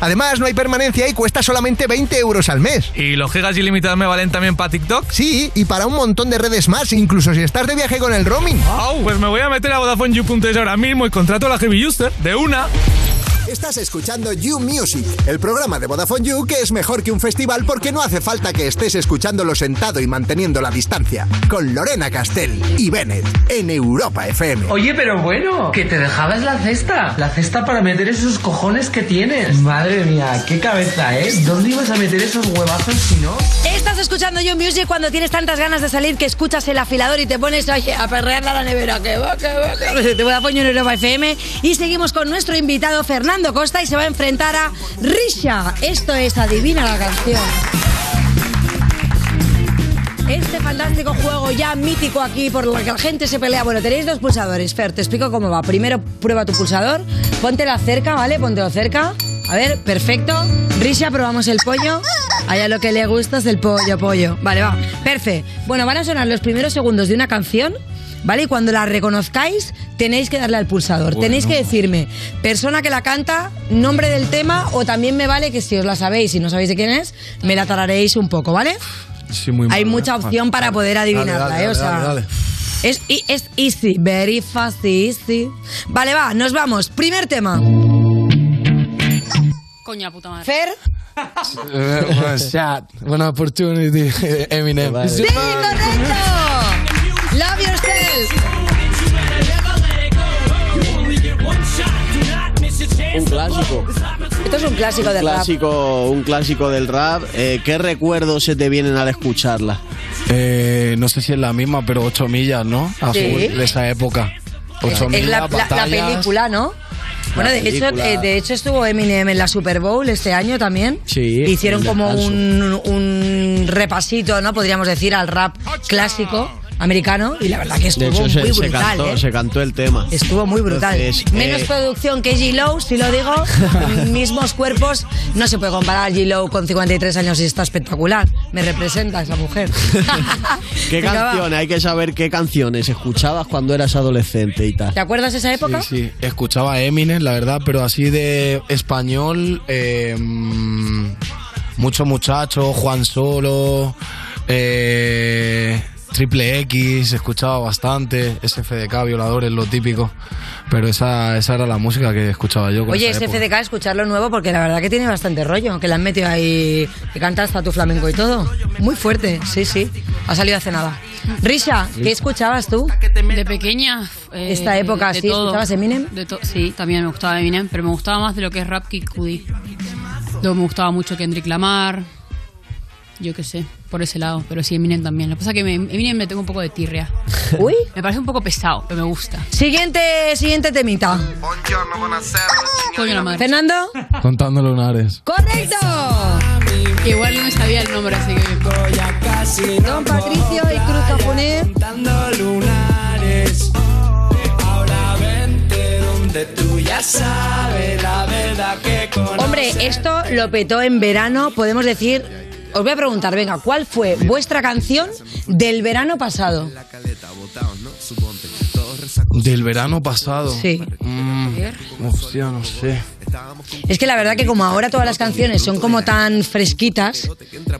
Además, no hay permanencia y cuesta solamente 20 euros al mes. ¿Y los gigas ilimitados me valen también para TikTok? Sí, y para un montón de redes más, incluso si estás de viaje con el roaming. Wow, pues me voy a meter a VodafoneYou.es ahora mismo y contrato a la Heavy User de una. Estás escuchando You Music, el programa de Vodafone You que es mejor que un festival porque no hace falta que estés escuchándolo sentado y manteniendo la distancia. Con Lorena Castell y Bennett en Europa FM. Oye, pero bueno, que te dejabas la cesta. La cesta para meter esos cojones que tienes. Madre mía, qué cabeza, ¿eh? ¿Dónde ibas a meter esos huevazos si no? Estás escuchando You Music cuando tienes tantas ganas de salir que escuchas el afilador y te pones oye, a perrear a la nevera. Que va, que va, que va. Te voy a poner en Europa FM. Y seguimos con nuestro invitado Fernando Costa y se va a enfrentar a Risha. Esto es Adivina la canción. Este fantástico juego ya mítico aquí por lo que la gente se pelea. Bueno, tenéis dos pulsadores. Fer, te explico cómo va. Primero prueba tu pulsador. Póntela cerca, ¿vale? Póntelo cerca. A ver, perfecto. Risha, probamos el pollo. A ella lo que le gusta es el pollo, pollo. Vale, va. Perfecto. Bueno, van a sonar los primeros segundos de una canción. ¿Vale? Y cuando la reconozcáis, tenéis que darle al pulsador. Bueno. Tenéis que decirme persona que la canta, nombre del tema, o también me vale que si os la sabéis y no sabéis de quién es, me la tararéis un poco, ¿vale? Sí, muy Hay mal, mucha ¿eh? opción para poder adivinarla, Dale, dale, ¿eh? O sea, dale, dale. Es, es easy, very fast, easy. Vale, va, nos vamos. Primer tema. Coña, puta madre. Fer. Eh, One shot, one opportunity, Eminem. ¡Sí, correcto! Un clásico. Esto es un clásico un rap. clásico, un clásico del rap. Eh, ¿Qué recuerdos se te vienen al escucharla? Eh, no sé si es la misma, pero 8 millas, ¿no? Sí. de esa época. 8 Es millas, la, la- película, ¿no? Bueno, de hecho, eh, de hecho estuvo Eminem en la Super Bowl este año también. Sí. Hicieron como un, un repasito, ¿no? Podríamos decir, al rap clásico americano y la verdad que De estuvo hecho, muy se, se brutal, cantó, ¿eh? se cantó el tema. Estuvo muy brutal. Entonces, Menos eh, producción que G-Lo, si lo digo. mismos cuerpos. No se puede comparar G-Lo con 53 años y está espectacular. Me representa esa mujer. ¿Qué Venga, va. canciones? Hay que saber qué canciones escuchabas cuando eras adolescente y tal. ¿Te acuerdas de esa época? Sí, sí, escuchaba Eminem, la verdad, pero así de español, eh, mucho muchacho, Juan Solo, eh, Triple X, escuchaba bastante, SFDK, Violadores, lo típico, pero esa, esa era la música que escuchaba yo. Oye. SFDK, escucharlo nuevo porque la verdad que tiene bastante rollo, que le han metido ahí, que canta hasta tu flamenco y todo. Muy fuerte, sí, sí. Ha salido hace nada. Risha, ¿qué escuchabas tú? De pequeña. eh, Esta época, de sí, todo. ¿escuchabas Eminem? De sí, también me gustaba Eminem, pero me gustaba más de lo que es rap Kid Cudi. Luego me gustaba mucho Kendrick Lamar. Yo qué sé, por ese lado, pero sí Eminem también. Lo que pasa es que me- Eminem me tengo un poco de tirria. Uy. Me parece un poco pesado, pero me gusta. Siguiente, siguiente temita. Coño la madre. Fernando. Contando lunares. ¡Correcto! Igual no me sabía el nombre, así que. Don Patricio y Cruz Capuné. lunares. Ahora vente donde tú ya sabes la verdad que. Hombre, esto lo petó en verano, podemos decir. Os voy a preguntar, venga, ¿cuál fue vuestra canción del verano pasado? Del verano pasado. Sí. Mm, hostia, no sé. Es que la verdad que como ahora todas las canciones son como tan fresquitas,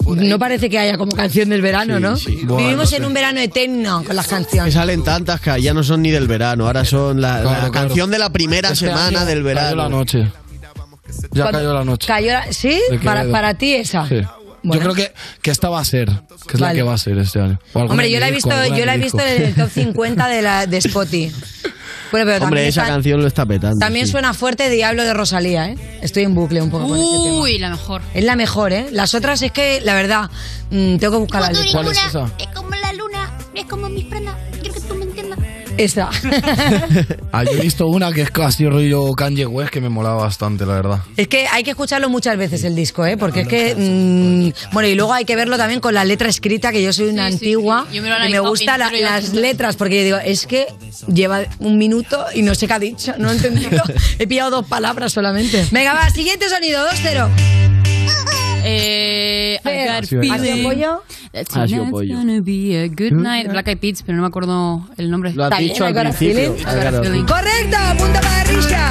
no parece que haya como canción del verano, ¿no? Vivimos no en un verano eterno con las Me canciones. salen tantas que ya no son ni del verano, ahora son la, la Claro, claro. canción de la primera Este semana año del cayó verano. la noche. Ya Cuando- cayó la noche. Cayó la- ¿Sí? Para, para ti esa. Sí. Bueno. Yo creo que, que esta va a ser, que es Vale. la que va a ser este año. Hombre, yo la he visto, yo la he visto en el top 50 de, la, de Spotify. Bueno, pero Hombre, también, esa está- canción lo está petando. también sí. suena fuerte Diablo de Rosalía, ¿eh? Estoy en bucle un poco con ese tema. Uy, la mejor. Es la mejor, ¿eh? Las otras es que, la verdad, mm, tengo que buscar la letra. ¿Cuál es esa? Es como la luna, es como mis prendas. Esa. Ah, yo he visto una que es casi rollo Kanye West que me molaba bastante, la verdad. Es que hay que escucharlo muchas veces el disco, ¿eh? Porque es que. mm, bueno, y luego hay que verlo también con la letra escrita, que yo soy una antigua Yo me lo he y me gustan las letras, porque yo digo, es que lleva un minuto y no sé qué ha dicho, no he entendido. He pillado dos palabras solamente. Venga, va, siguiente sonido, 2-0. Eh, I got a ¿has sido feeling pollo? that Ha sido tonight's pollo. gonna be a good night. Black Eyed Peas, pero no me acuerdo el nombre. Lo has dicho al principio. Correcto, punto para Risha.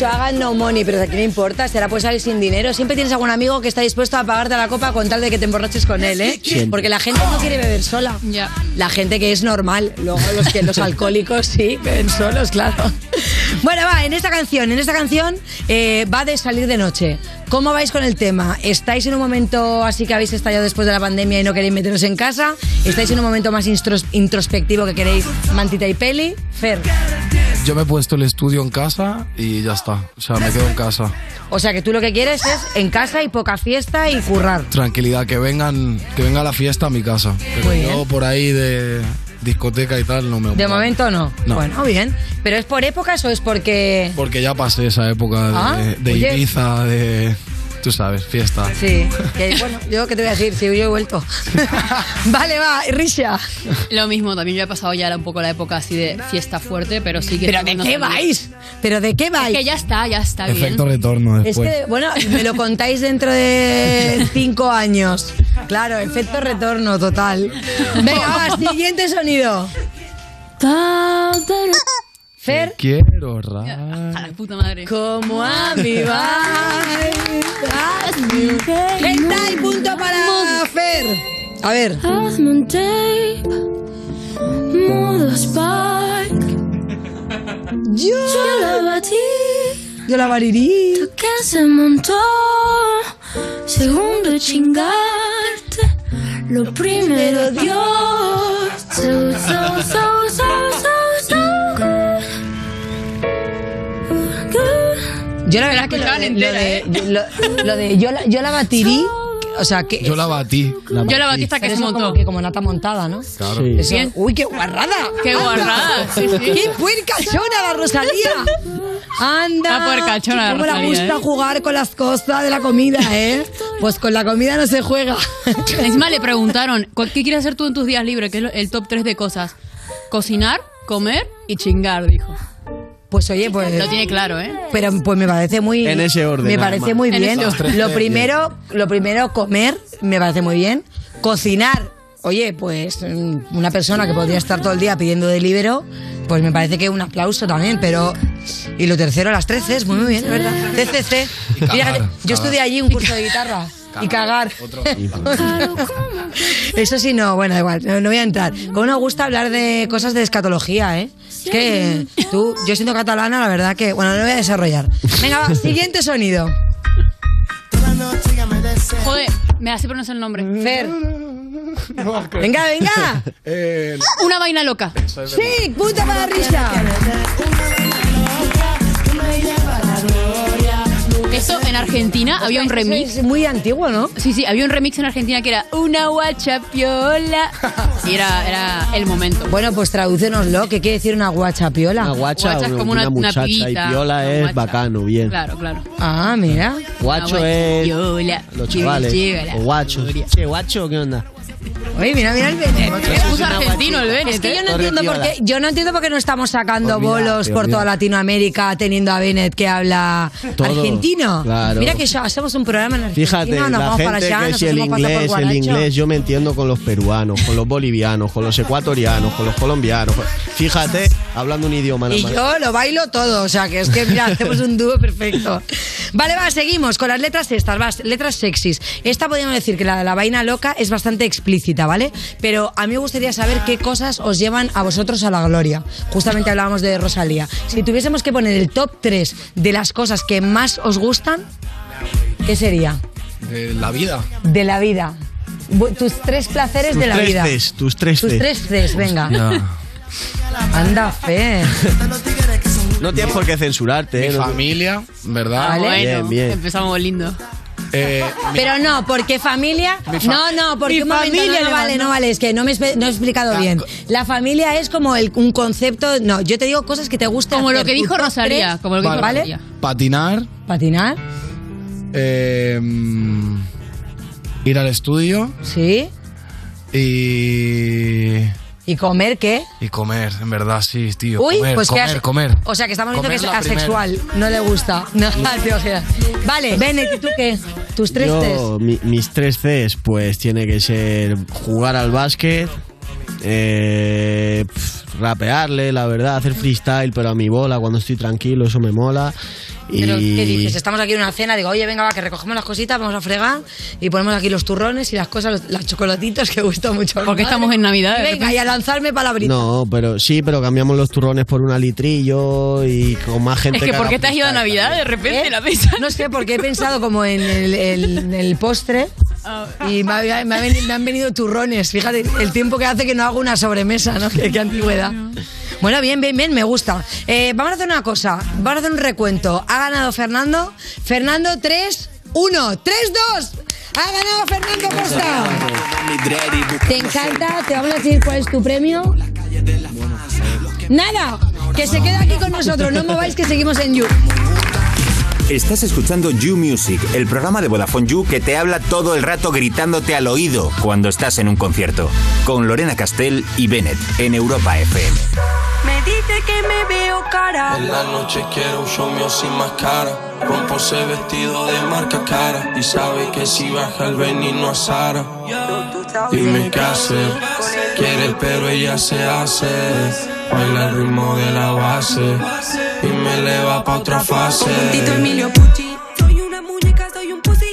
Mucho, hagan no money, pero ¿a quién le importa? Será pues salir sin dinero. Siempre tienes algún amigo que está dispuesto a pagarte la copa con tal de que te emborraches con él, ¿eh? Siempre. Porque la gente no quiere beber sola. Ya. La gente que es normal. Luego los que los alcohólicos sí, beben solos, claro. Bueno, va, en esta canción, en esta canción eh, va de salir de noche. ¿Cómo vais con el tema? ¿Estáis en un momento así que habéis estallado después de la pandemia y no queréis meteros en casa? ¿Estáis en un momento más introspectivo que queréis mantita y peli? Fer. Yo me he puesto el estudio en casa y ya está. O sea, me quedo en casa. O sea que tú lo que quieres es en casa y poca fiesta y currar. Tranquilidad, que vengan, que venga la fiesta a mi casa. Pero Muy yo bien. por ahí de discoteca y tal no me De momento no. No. Bueno, bien. ¿Pero es por épocas o es porque.? Porque ya pasé esa época de, Ah, de. Ibiza, de... Tú sabes, fiesta. Sí. Que, bueno, yo qué te voy a decir, si yo he vuelto. vale, va, Risha. Lo mismo, también yo he pasado ya un poco la época así de fiesta fuerte, pero sí que... ¿Pero de qué vais? ¿Pero de qué vais? Es que ya está, ya está bien. Efecto retorno Es después. que, bueno, me lo contáis dentro de cinco años. Claro, efecto retorno total. Venga, va, siguiente sonido. Fer, Quiero A rar. la puta madre. como a mi Está y punto para Fer. A ver. Hazme un tape, modo Spark. Yo, Yo la batí, yo la varirí. que se montó. Segundo chingarte, lo primero Dios. So, so, so, so, so Yo la verdad que lo de, lo entera, de- ¿eh? yo- lo- lo de yo la, yo la batirí, o sea, que Yo la batí. Yo la batista que pero se montó. como que como nata montada, ¿no? Claro. Sí. Eso- uy, qué guarrada. ¡Qué guarrada! Sí, sí. ¡Qué puercachona la Rosalía! Anda. Está puercachona la ¿Cómo le Rosalía, gusta ¿eh? jugar con las cosas de la comida, eh? Pues con la comida no se juega. Encima le preguntaron, ¿cu- ¿qué quieres hacer tú en tus días libres? Que es lo- el top 3 de cosas. Cocinar, comer y chingar, dijo. Pues oye, pues. Lo tiene claro, ¿eh? Pero pues me parece muy En ese orden, Me parece además. muy En bien. Lo primero, lo primero comer me parece muy bien. Cocinar, oye, pues mm, una persona que podría estar todo el día pidiendo delibero, pues me parece que un aplauso también, pero y lo tercero las tres Cs, muy muy bien, es verdad. Cagar, Fíjate, yo estudié allí un curso de guitarra y cagar. Eso sí, no, bueno, da igual, no, no voy a entrar. Como nos gusta hablar de cosas de escatología, ¿eh? Que tú, yo siendo catalana, la verdad que, bueno, no lo voy a desarrollar. Venga, va, siguiente sonido. Joder, me hace pronunciar el nombre. Fer. Venga, venga. Eh, Una vaina loca. Sí, puta para risa. Eso en Argentina había un remix. Es muy antiguo, ¿no? Sí, sí, había un remix en Argentina que era una guacha piola. Y era, era el momento. Bueno, pues tradúcenoslo. ¿Qué quiere decir una guacha piola? Una guacha, Guacha es como una- una muchacha pibita, y piola una es guacha. bacano, bien. Claro, claro. Ah, mira. Guacho Una es los chavales. O. Che, guacho, ¿qué onda? Oye, mira, mira el Bennett. Es argentino el Bennett, Es que yo ¿eh? no entiendo por qué, yo no entiendo por qué no estamos sacando bolos por toda. Latinoamérica teniendo a Bennett que habla Todo, argentino. claro. Mira que ya hacemos un programa en argentino, Fíjate, nos la vamos para gente allá, que nos si el inglés, el inglés, yo me entiendo con los peruanos, con los bolivianos, con los ecuatorianos, con los colombianos. Fíjate, hablando un idioma. nada Y yo lo bailo todo, o sea que es que mira, hacemos un dúo perfecto. Vale, va, seguimos con las letras estas, vas, letras sexys. Esta podríamos decir que la de la vaina loca es bastante explícita, ¿vale? Pero a mí me gustaría saber qué cosas os llevan a vosotros a la gloria. Justamente hablábamos de Rosalía. Si tuviésemos que poner el top 3 de las cosas que más os gustan, ¿qué sería? De la vida. De la vida. Tus tres placeres Tus de la tres vida. Tus tres Tus tres Cs, venga. Ya. Anda, fe. No tienes por qué censurarte, ¿eh? Mi No- familia, ¿verdad? Bueno, Bien, bien. empezamos lindo. Eh, mi- Pero no, porque familia. Mi fa- No, no, porque Mi un momento, familia no, no le vale, mandó. no vale, es que no me espe- no he explicado bien. La familia es como el- un concepto. No, yo te digo cosas que te gustan. Como lo que dijo Rosalía, como lo que dijo Vale. Rosalía. patinar, Patinar, eh, mm, ir al estudio sí. y, ¿Y comer qué? y comer, en verdad, sí, tío. Uy, comer, pues que comer, has- comer. O sea, que estamos diciendo que es asexual. No le gusta. No, imaginas. Vale, Bennett, ¿y tú qué? Tus tres Yo, test. mi- mis tres Cs, pues tiene que ser jugar al básquet, eh, rapearle, la verdad, hacer freestyle, pero a mi bola cuando estoy tranquilo, eso me mola. Y Pero, ¿qué dices? Estamos aquí en una cena, digo, oye, venga, va, que recogemos las cositas, vamos a fregar y ponemos aquí los turrones y las cosas, los, los chocolatitos que gusta mucho. Porque madre. estamos en Navidad, Y venga, y a lanzarme palabritas. No, pero sí, pero cambiamos los turrones por una litrillo y con más gente Es que, ¿por haga qué te has ido a Navidad de repente ¿Eh? la mesa? No sé, porque he pensado como en el, el- en el postre y me, ha- me ha veni- me han venido turrones. Fíjate, el tiempo que hace que no hago una sobremesa, ¿no? Qué, qué antigüedad. Bueno, bien, bien, bien, me gusta. Eh, vamos a hacer una cosa, vamos a hacer un recuento. Ha ganado Fernando. Fernando 3, 1, 3, 2. Ha ganado Fernando Costa. ¿Te encanta? ¿Te vamos a decir cuál es tu premio? Nada, que se quede aquí con nosotros. No mováis que seguimos en You. Estás escuchando You Music, el programa de Vodafone You que te habla todo el rato gritándote al oído cuando estás en un concierto. Con Lorena Castell y Bennett en Europa FM. Me dice que me veo cara. En la noche quiero un show mío sin máscara. Rompo ese vestido de marca cara. Y sabe que si baja el veneno a Sara. Dime qué hacer. Quiere pero ella se hace. Baila el ritmo de la base. Y me eleva pa' otra fase. Tito Emilio Pucci. Soy una muñeca, soy un pussy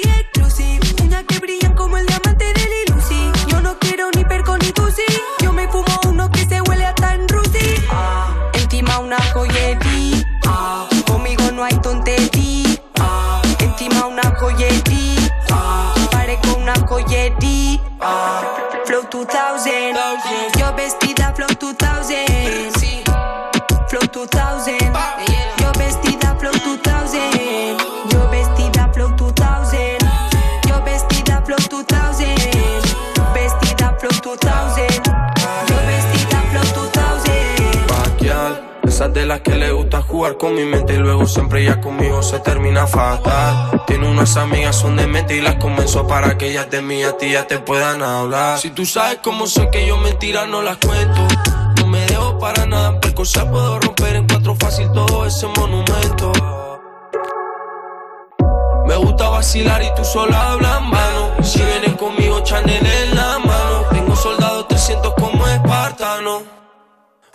esas de las que le gusta jugar con mi mente y luego siempre ya conmigo se termina fatal. Tiene unas amigas son de mente y las convenzo para que ellas de mí a ti ya te puedan hablar. Si tú sabes cómo sé que yo mentiras no las cuento. No me dejo para nada, cosa puedo romper en cuatro fácil todo ese monumento. Me gusta vacilar y tú sola hablas mano. Si vienes conmigo, Chanel en la mano. Tengo soldados 300 como espartano.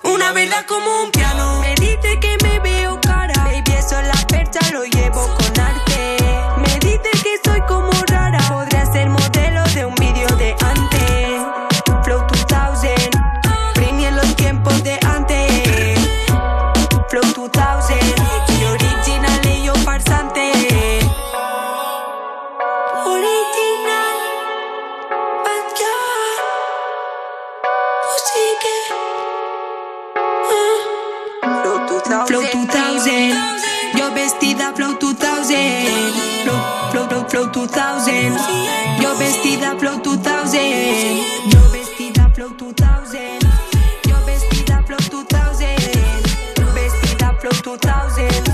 Una verdad como un piano. Me dice que me veo cara. Baby, eso es la percha, lo llevo con arte. 2000. Yo vestida Flow 2000. Flow, flow, flow, flow 2000. Yo vestida Flow 2000. Yo vestida Flow 2000. Yo vestida Flow 2000. Vestida Flow 2000.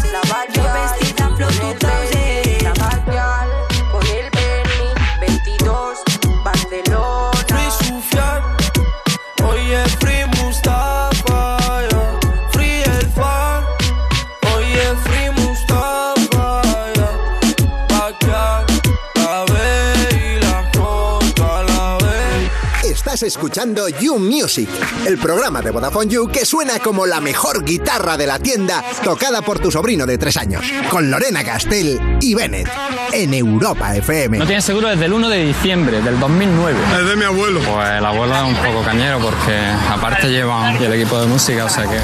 Estás escuchando You Music, el programa de Vodafone You que suena como la mejor guitarra de la tienda tocada por tu sobrino de tres años, con Lorena Castell y Bennett, en Europa FM. No tienes seguro desde el 1 de diciembre del 2009. Es de mi abuelo. Pues el abuelo es un poco cañero porque aparte lleva el equipo de música, o sea que...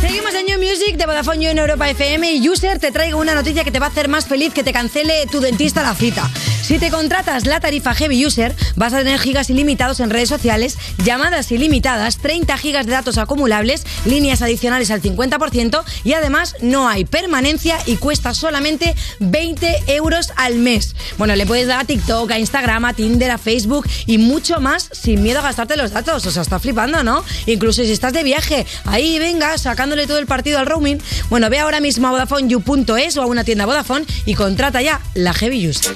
Seguimos en New Music de Vodafone en Europa FM y User te traigo una noticia que te va a hacer más feliz que te cancele tu dentista la cita. Si te contratas la tarifa Heavy User, vas a tener gigas ilimitados en redes sociales, llamadas ilimitadas, 30 gigas de datos acumulables, líneas adicionales al 50% y además no hay permanencia y cuesta solamente 20 euros al mes. Bueno, le puedes dar a TikTok, a Instagram, a Tinder, a Facebook y mucho más sin miedo a gastarte los datos. O sea, está flipando, ¿no? Incluso si estás de viaje, ahí venga, sacándole todo el partido al roaming. Bueno, ve ahora mismo a VodafoneYou.es o a una tienda Vodafone y contrata ya la Heavy User.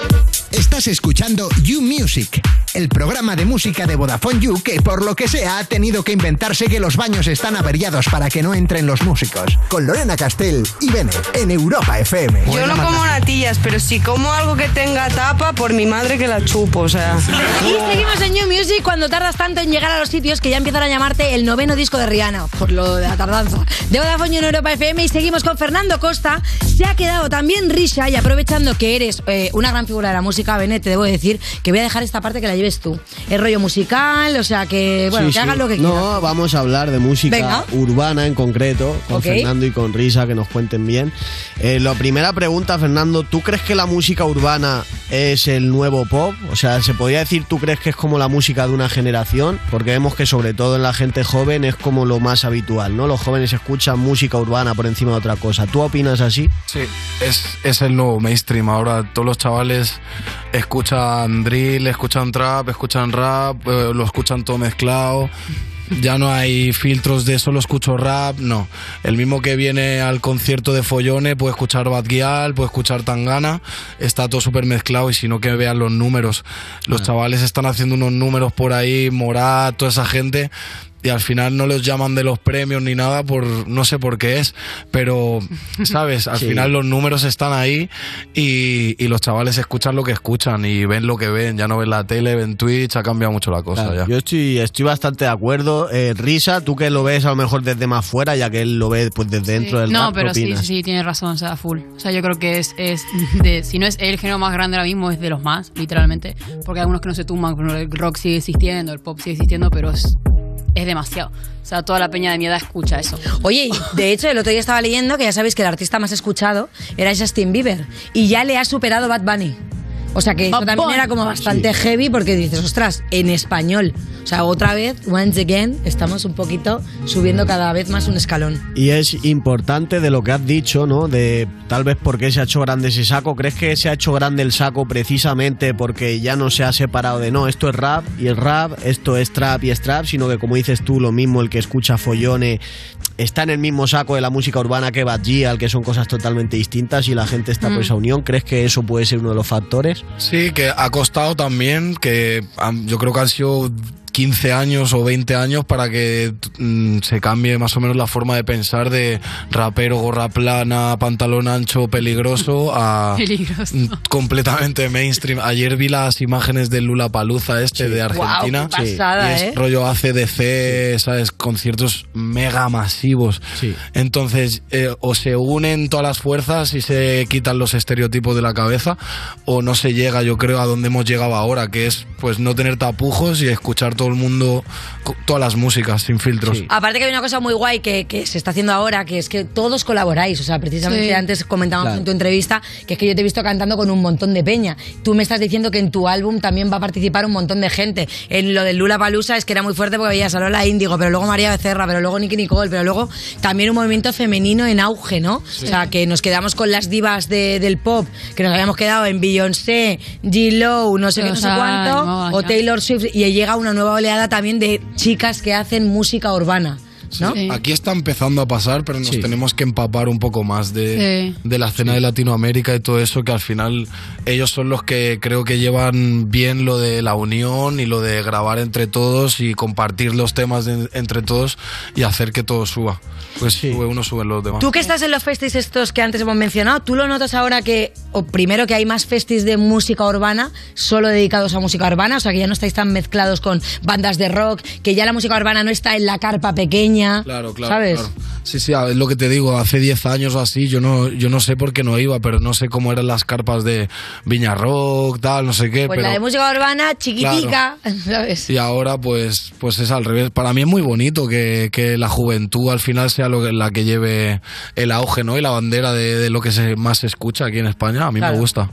Estás escuchando You Music, el programa de música de Vodafone You que por lo que sea ha tenido que inventarse que los baños están averiados para que no entren los músicos. Con Lorena Castell y Bennett en Europa FM. Yo no como natillas, pero si como algo que tenga tapa, por mi madre que la chupo, o sea. Y seguimos en New Music cuando tardas tanto en llegar a los sitios que ya empiezan a llamarte el noveno disco de Rihanna, por lo de la tardanza. De Vodafone You en Europa FM y seguimos con Fernando Costa. Se ha quedado también Risha y aprovechando que eres eh, una gran figura de la música, Benet, te debo decir que voy a dejar esta parte que la lleves tú. Es rollo musical, o sea que, bueno, Sí, que sí. hagas lo que quieras. No, vamos a hablar de música Venga. urbana en concreto, con Ok. Fernando y con Risa, que nos cuenten bien. Eh, la primera pregunta, Fernando, ¿tú crees que la música urbana es el nuevo pop? O sea, ¿se podría decir, tú crees que es como la música de una generación? Porque vemos que sobre todo en la gente joven es como lo más habitual, ¿no? Los jóvenes escuchan música urbana por encima de otra cosa. ¿Tú opinas así? Sí, es, es el nuevo mainstream. Ahora todos los chavales escuchan drill, escuchan trap, escuchan rap, eh, lo escuchan todo mezclado. Ya no hay filtros de solo escucho rap, no. El mismo que viene al concierto de Follone puede escuchar Bad Gyal, puede escuchar Tangana, está todo súper mezclado y si no que vean los números. Los chavales están haciendo unos números por ahí, Morat, toda esa gente, y al final no los llaman de los premios ni nada por no sé por qué es, pero sabes, al Sí. final los números están ahí y, y los chavales escuchan lo que escuchan y ven lo que ven, ya no ven la tele, ven Twitch, ha cambiado mucho la cosa Claro, ya. Yo estoy, estoy bastante de acuerdo. Eh, Risa, tú que lo ves a lo mejor desde más fuera, ya que él lo ve pues desde dentro del No, rap, ¿qué pero sí, sí, sí, tiene razón, o sea, full. O sea, yo creo que es, es de, si no es el género más grande ahora mismo, es de los más, literalmente. Porque hay algunos que no se tumban, pero el rock sigue existiendo, el pop sigue existiendo, pero es, es demasiado. O sea, toda la peña de mi edad escucha eso. Oye, de hecho, el otro día estaba leyendo que ya sabéis que el artista más escuchado era Justin Bieber y ya le ha superado Bad Bunny. O sea que eso también era como bastante heavy porque dices, ostras, en español. O sea, otra vez, once again, estamos un poquito subiendo cada vez más un escalón. Y es importante de lo que has dicho, ¿no? De tal vez por qué se ha hecho grande ese saco. ¿Crees que se ha hecho grande el saco precisamente porque ya no se ha separado de no, esto es rap y es rap, esto es trap y es trap, sino que como dices tú, lo mismo el que escucha Follone está en el mismo saco de la música urbana que Bad Gyal, que son cosas totalmente distintas y la gente está por Mm. esa unión. ¿Crees que eso puede ser uno de los factores? Sí, que ha costado también, que yo creo que han sido 15 años o 20 años para que mm, se cambie más o menos la forma de pensar de rapero, gorra plana, pantalón ancho, peligroso a Peligroso. mm, completamente mainstream. Ayer vi las imágenes del Lula Paluza este de Argentina. Guau, qué pasada, y es ¿eh? rollo ACDC, ¿sabes? Conciertos mega masivos. Entonces, eh, o se unen todas las fuerzas y se quitan los estereotipos de la cabeza, o no se llega, yo creo, a donde hemos llegado ahora, que es pues no tener tapujos y escuchar todo el mundo, todas las músicas sin filtros. Aparte que hay una cosa muy guay que, que se está haciendo ahora, que es que todos colaboráis. O sea, precisamente Sí. antes comentábamos Claro. en tu entrevista que es que yo te he visto cantando con un montón de peña. Tú me estás diciendo que en tu álbum también va a participar un montón de gente. En lo del Lula Palusa es que era muy fuerte porque veías a Lola Índigo, pero luego María Becerra, pero luego Nicky Nicole, pero luego también un movimiento femenino en auge, ¿no? O sea, que nos quedamos con las divas de- del pop, que nos habíamos quedado en Beyoncé, G-Lo, no sé qué, no sé cuánto, no, o ya. Taylor Swift, y llega una nueva oleada también de chicas que hacen música urbana. ¿No? Sí. Aquí está empezando a pasar, pero nos Sí. tenemos que empapar un poco más de, Sí. de la escena de Latinoamérica y todo eso, que al final ellos son los que creo que llevan bien lo de la unión y lo de grabar entre todos y compartir los temas de- entre todos y hacer que todo suba. Pues sube uno, suben los demás. Tú que estás en los festis estos que antes hemos mencionado, ¿tú lo notas ahora que, o primero que hay más festis de música urbana, solo dedicados a música urbana? O sea, que ya no estáis tan mezclados con bandas de rock, que ya la música urbana no está en la carpa pequeña. Claro, claro, ¿Sabes? claro. Sí, sí, es lo que te digo, hace 10 años o así, yo no, yo no sé por qué no iba, pero no sé cómo eran las carpas de Viña Rock, tal, no sé qué. Pues pero... la de música urbana, chiquitica, ¿sabes? Y ahora pues, pues es al revés. Para mí es muy bonito que, que la juventud al final sea lo que- la que lleve el auge ¿no? y la bandera de, de lo que se, más se escucha aquí en España. A mí Claro. me gusta.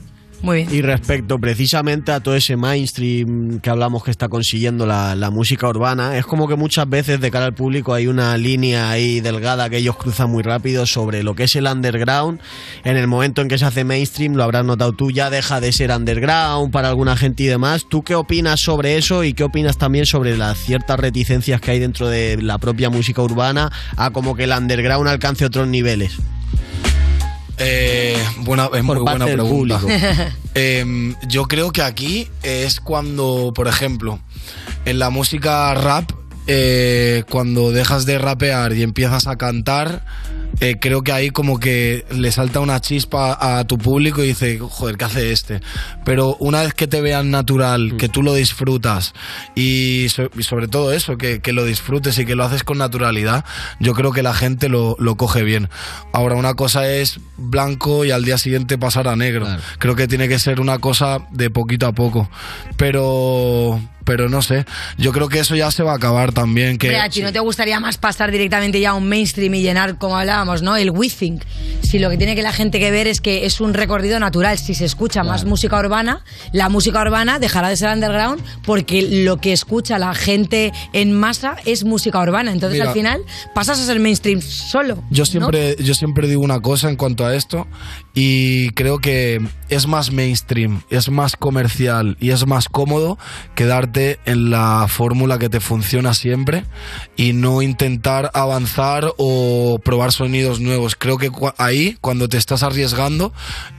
Y respecto precisamente a todo ese mainstream que hablamos que está consiguiendo la, la música urbana, es como que muchas veces de cara al público hay una línea ahí delgada que ellos cruzan muy rápido sobre lo que es el underground. En el momento en que se hace mainstream, lo habrás notado tú, ya deja de ser underground para alguna gente y demás. ¿Tú qué opinas sobre eso y qué opinas también sobre las ciertas reticencias que hay dentro de la propia música urbana a como que el underground alcance otros niveles? Eh, buena, es muy buena pregunta. Eh, yo creo que aquí es cuando, por ejemplo, en la música rap, eh, cuando dejas de rapear y empiezas a cantar, eh, creo que ahí como que le salta una chispa a tu público y dice, joder, ¿qué hace este? Pero una vez que te vean Mm. natural, que tú lo disfrutas y, so- y sobre todo eso, que, que lo disfrutes y que lo haces con naturalidad, yo creo que la gente lo, lo coge bien. Ahora, una cosa es blanco y al día siguiente pasar a negro. Creo que tiene que ser una cosa de poquito a poco. Pero, pero no sé, yo creo que eso ya se va a acabar también. Que, Hombre, a ti no te gustaría más pasar directamente ya a un mainstream y llenar, como hablábamos, ¿no? El We Think. Si lo que tiene que la gente que ver es que es un recorrido natural. Si se escucha más música urbana, la música urbana dejará de ser underground porque lo que escucha la gente en masa es música urbana. Entonces, Mira. al final, pasas a ser mainstream solo. Yo ¿no? siempre, yo siempre digo una cosa en cuanto a esto y creo que es más mainstream, es más comercial y es más cómodo quedarte en la fórmula que te funciona siempre y no intentar avanzar o probar sonidos nuevos. Creo que ahí, cuando te estás arriesgando,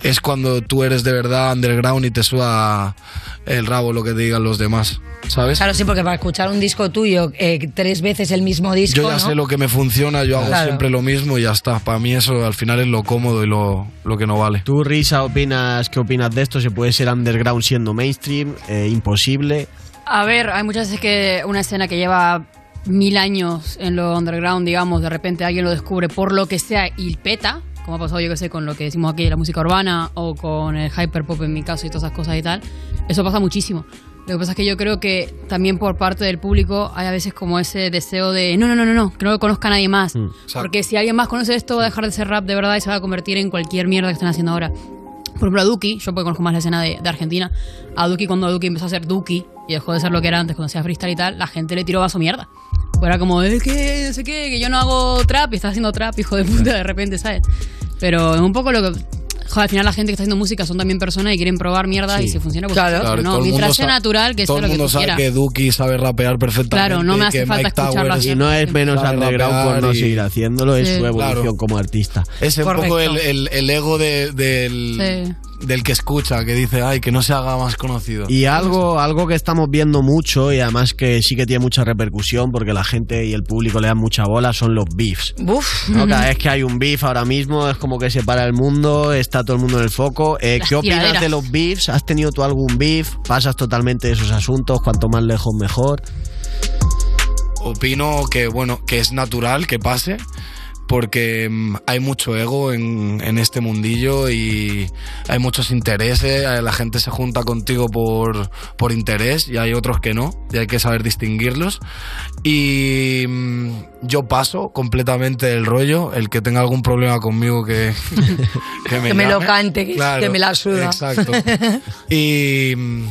es cuando tú eres de verdad underground y te suda el rabo lo que te digan los demás, ¿sabes? Claro, sí, porque para escuchar un disco tuyo eh, tres veces el mismo disco. Yo ya ¿no? sé lo que me funciona, yo hago Claro. siempre lo mismo y ya está. Para mí eso al final es lo cómodo y lo, lo que no vale. ¿Tú, Risa, opinas, qué opinas de esto? ¿Se puede ser underground siendo mainstream? Eh, ¿Imposible? A ver, hay muchas veces que una escena que lleva mil años en lo underground, digamos, de repente alguien lo descubre por lo que sea y peta, como ha pasado, yo que sé, con lo que decimos aquí de la música urbana o con el hyperpop en mi caso y todas esas cosas y tal. Eso pasa muchísimo. Lo que pasa es que yo creo que también por parte del público hay a veces como ese deseo de no, no, no, no, no, que no lo conozca nadie más. Porque si alguien más conoce esto va a dejar de ser rap de verdad y se va a convertir en cualquier mierda que estén haciendo ahora. Por ejemplo, a Duki, yo porque conozco más la escena de, de Argentina, a Duki cuando Duki empezó a ser Duki y dejó de ser lo que era antes cuando hacía freestyle y tal, la gente le tiró vaso mierda. Pues era como, es que, no sé qué, que yo no hago trap y estás haciendo trap, hijo de puta, de repente, ¿sabes? Pero es un poco lo que... Joder, al final la gente que está haciendo música son también personas y quieren probar mierda Sí. y si funciona, pues Claro, todo ¿no? el Mientras mundo sea natural, que Todo sea el lo que mundo tú sabe quieras. que Duki sabe rapear perfectamente. Claro, no me hace que falta Mike escucharlo. Y no es menos sabe underground por no y- seguir haciéndolo, es su evolución Claro. como artista. Es un Correcto. poco el, el- el ego de- del, Sí. Del que escucha, que dice, ay, que no se haga más conocido. Y algo, algo que estamos viendo mucho y además que sí que tiene mucha repercusión porque la gente y el público le dan mucha bola son los beefs. Buf. ¿no? Cada vez que hay un beef ahora mismo es como que se para el mundo, está todo el mundo en el foco. Eh, ¿Qué opinas tiraderas. de los beefs? ¿Has tenido tú algún beef? ¿Pasas totalmente de esos asuntos? Cuanto más lejos mejor. Opino que, bueno, que es natural que pase, porque mm, hay mucho ego en, en este mundillo y hay muchos intereses, eh, la gente se junta contigo por, por interés y hay otros que no, y hay que saber distinguirlos. Y mm, yo paso completamente del rollo, el que tenga algún problema conmigo que, que me, Que me lo cante, que- que me la suda. Exacto. Y mm,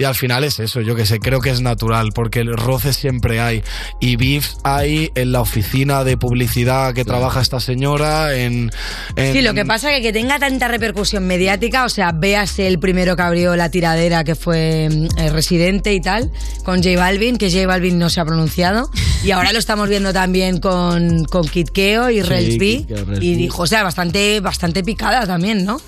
Y al final es eso, yo que sé, creo que es natural, porque el roce siempre hay. Y beefs hay en la oficina de publicidad que trabaja esta señora, en... en- Sí, lo que pasa es que que tenga tanta repercusión mediática, o sea, véase el primero que abrió la tiradera, que fue mm, eh, Residente y tal, con J Balvin, que J Balvin no se ha pronunciado, y ahora lo estamos viendo también con, con Kid Keo y Sí, Rels B, Kid Keo, Rels y dijo, o sea, bastante, bastante picada también, ¿no?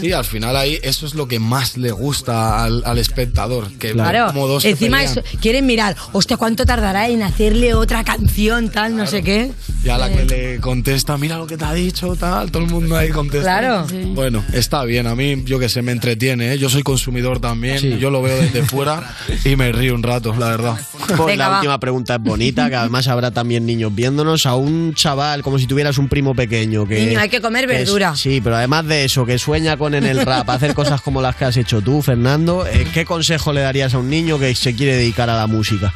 Sí, al final ahí eso es lo que más le gusta al, al espectador, que Claro, como dos encima eso, quieren mirar, hostia, ¿cuánto tardará en hacerle otra canción, tal, no sé qué? Y a la que le contesta, mira lo que te ha dicho, tal, todo el mundo ahí contesta. Claro. Sí. Bueno, está bien, a mí yo que sé, me entretiene, ¿eh? yo soy consumidor también, yo lo veo desde fuera y me río un rato, la verdad. Pues la última pregunta es bonita, que además habrá también niños viéndonos. A un chaval, como si tuvieras un primo pequeño. Que, Niño, hay que comer que es- verdura. sí, pero además de eso, que sueña con en el rap hacer cosas como las que has hecho tú, Fernando, eh, ¿qué consejo le darías a un niño que se quiere dedicar a la música?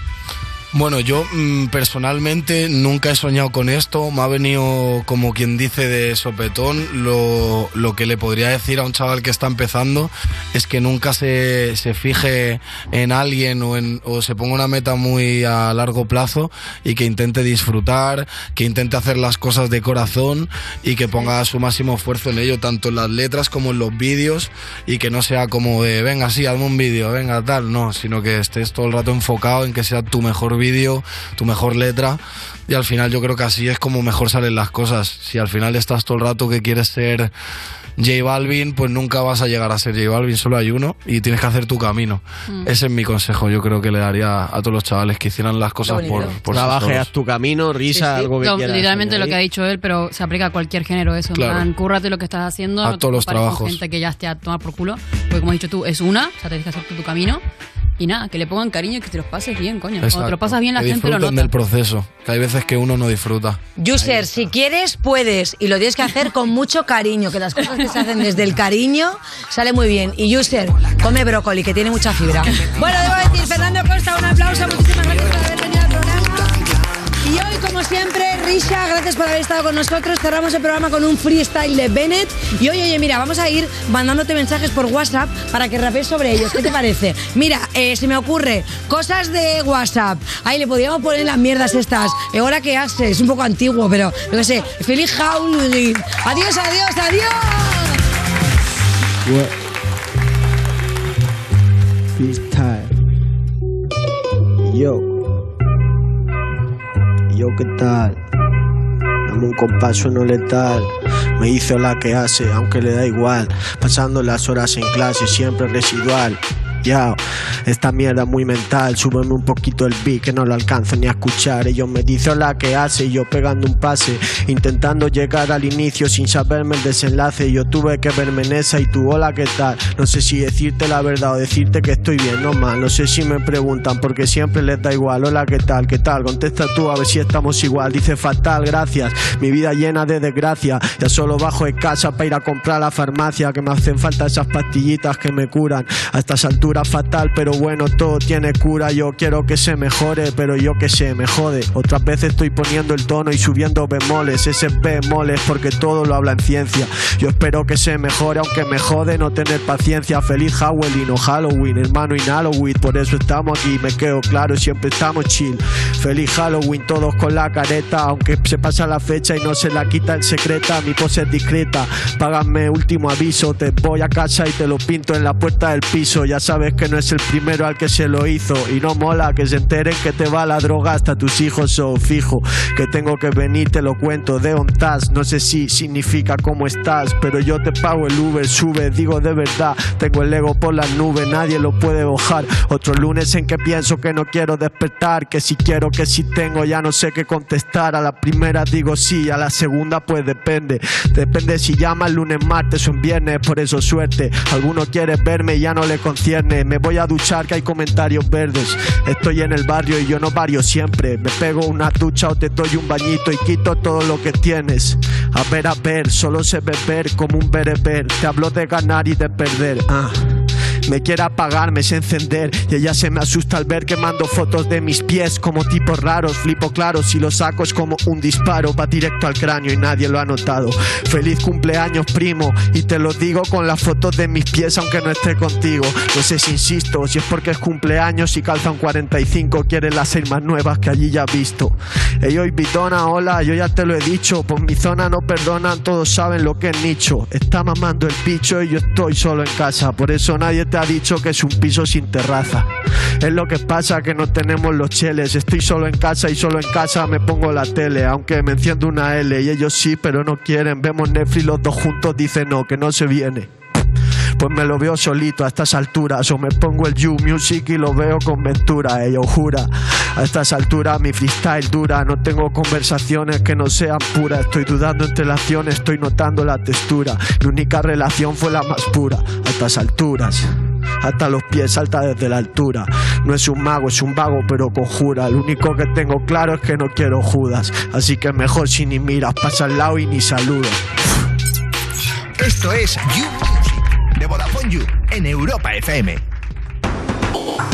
Bueno, yo mm, personalmente nunca he soñado con esto. Me ha venido, como quien dice, de sopetón. Lo, lo que le podría decir a un chaval que está empezando es que nunca se, se fije en alguien o, en, o se ponga una meta muy a largo plazo y que intente disfrutar, que intente hacer las cosas de corazón y que ponga su máximo esfuerzo en ello, tanto en las letras como en los vídeos y que no sea como de, venga, sí, hazme un vídeo, venga, tal, no, sino que estés todo el rato enfocado en que sea tu mejor vídeo, tu mejor letra y al final yo creo que así es como mejor salen las cosas. Si al final estás todo el rato que quieres ser J Balvin, pues nunca vas a llegar a ser J Balvin, solo hay uno y tienes que hacer tu camino. Mm. Ese es mi consejo, yo creo que le daría a todos los chavales que hicieran las cosas por, por sí Trabaje, haz tu camino, risa, algo que Lo- quieras. literalmente lo añadir. que ha dicho él, pero se aplica a cualquier género eso. Claro. plan, cúrrate lo que estás haciendo. A no todos los trabajos. gente que ya esté a tomar por culo. Porque como has dicho tú, es una, o sea, tienes que hacer tú tu camino. Y nada, que le pongan cariño y que te los pases bien, coño. Cuando te lo Exacto. pasas bien, la que gente lo disfruten nota. del proceso, que hay veces que uno no disfruta. User, si quieres, puedes. Y lo tienes que hacer con mucho cariño, que las cosas que se hacen desde el cariño sale muy bien. Y User, come brócoli, que tiene mucha fibra. Bueno, debo decir, Fernando Costa, un aplauso. Muchísimas gracias como siempre, Risha, gracias por haber estado con nosotros. Cerramos el programa con un freestyle de Bennett. Y hoy, oye, mira, vamos a ir mandándote mensajes por WhatsApp para que rapees sobre ellos. ¿Qué te parece? Mira, eh, se me ocurre cosas de WhatsApp. Ahí le podríamos poner las mierdas estas. Eh, que haces, es un poco antiguo, pero qué sé. Feliz Halloween. Adiós, adiós, adiós. ¿Qué tal? Dame un compás no letal. Me hizo la que hace, aunque le da igual. Pasando las horas en clase, siempre residual. Esta mierda muy mental. Súbeme un poquito el beat que no lo alcanzo ni a escuchar. Ellos me dicen la que hace y yo pegando un pase. Intentando llegar al inicio sin saberme el desenlace. Yo tuve que verme en esa y tú, hola, ¿qué tal? No sé si decirte la verdad o decirte que estoy bien, no mal. No sé si me preguntan porque siempre les da igual. Hola, ¿qué tal? ¿Qué tal? Contesta tú a ver si estamos igual. Dice fatal, gracias. Mi vida llena de desgracia. Ya solo bajo de casa para ir a comprar la farmacia. Que me hacen falta esas pastillitas que me curan. A estas alturas fatal, pero bueno, todo tiene cura. Yo quiero que se mejore, pero yo que sé, me jode. Otras veces estoy poniendo el tono y subiendo bemoles. Ese bemoles porque todo lo habla en ciencia. Yo espero que se mejore, aunque me jode no tener paciencia. Feliz Halloween o Halloween, hermano y Halloween. Por eso estamos aquí, me quedo claro, siempre estamos chill. Feliz Halloween, todos con la careta. Aunque se pasa la fecha y no se la quita el secreta, mi pose es discreta. Págame último aviso, te voy a casa y te lo pinto en la puerta del piso. Ya sabes que no es el primero al que se lo hizo. Y no mola que se enteren que te va la droga hasta tus hijos o fijo. Que tengo que venir, te lo cuento de task. No sé si significa cómo estás, pero yo te pago el Uber, sube, digo de verdad. Tengo el ego por las nubes, nadie lo puede bajar. Otro lunes en que pienso que no quiero despertar, que si quiero, que si tengo, ya no sé qué contestar. A la primera digo sí, a la segunda pues depende. Depende si llama el lunes, martes o en viernes, por eso suerte. Alguno quiere verme y ya no le concierne. Me voy a duchar que hay comentarios verdes. Estoy en el barrio y yo no vario siempre. Me pego una ducha o te doy un bañito y quito todo lo que tienes. A ver, a ver, solo sé beber como un bereber. Te hablo de ganar y de perder. Ah. Me quiere apagar, me sé encender y ella se me asusta al ver que mando fotos de mis pies como tipos raros. Flipo claro, si lo saco es como un disparo, va directo al cráneo y nadie lo ha notado. Feliz cumpleaños, primo, y te lo digo con las fotos de mis pies aunque no esté contigo. No sé si insisto, si es porque es cumpleaños y calza un 45, quiere las seis más nuevas que allí ya he visto. Ey, hoy Vitona, hola, yo ya te lo he dicho, por mi zona no perdonan, todos saben lo que es nicho. Está mamando el picho y yo estoy solo en casa, por eso nadie te ha dicho que es un piso sin terraza. Es lo que pasa que no tenemos los cheles, estoy solo en casa y solo en casa me pongo la tele, aunque me enciendo una L y ellos sí, pero no quieren. Vemos Netflix los dos juntos, dicen no, que no se viene. Pues me lo veo solito a estas alturas O me pongo el You Music y lo veo con ventura Ello jura A estas alturas mi freestyle dura No tengo conversaciones que no sean puras Estoy dudando entre relaciones, estoy notando la textura Mi única relación fue la más pura A estas alturas hasta los pies salta desde la altura. No es un mago, es un vago, pero conjura. Lo único que tengo claro es que no quiero Judas. Así que mejor si ni miras, pasa al lado y ni saludo. Esto es You de Vodafone You en Europa FM.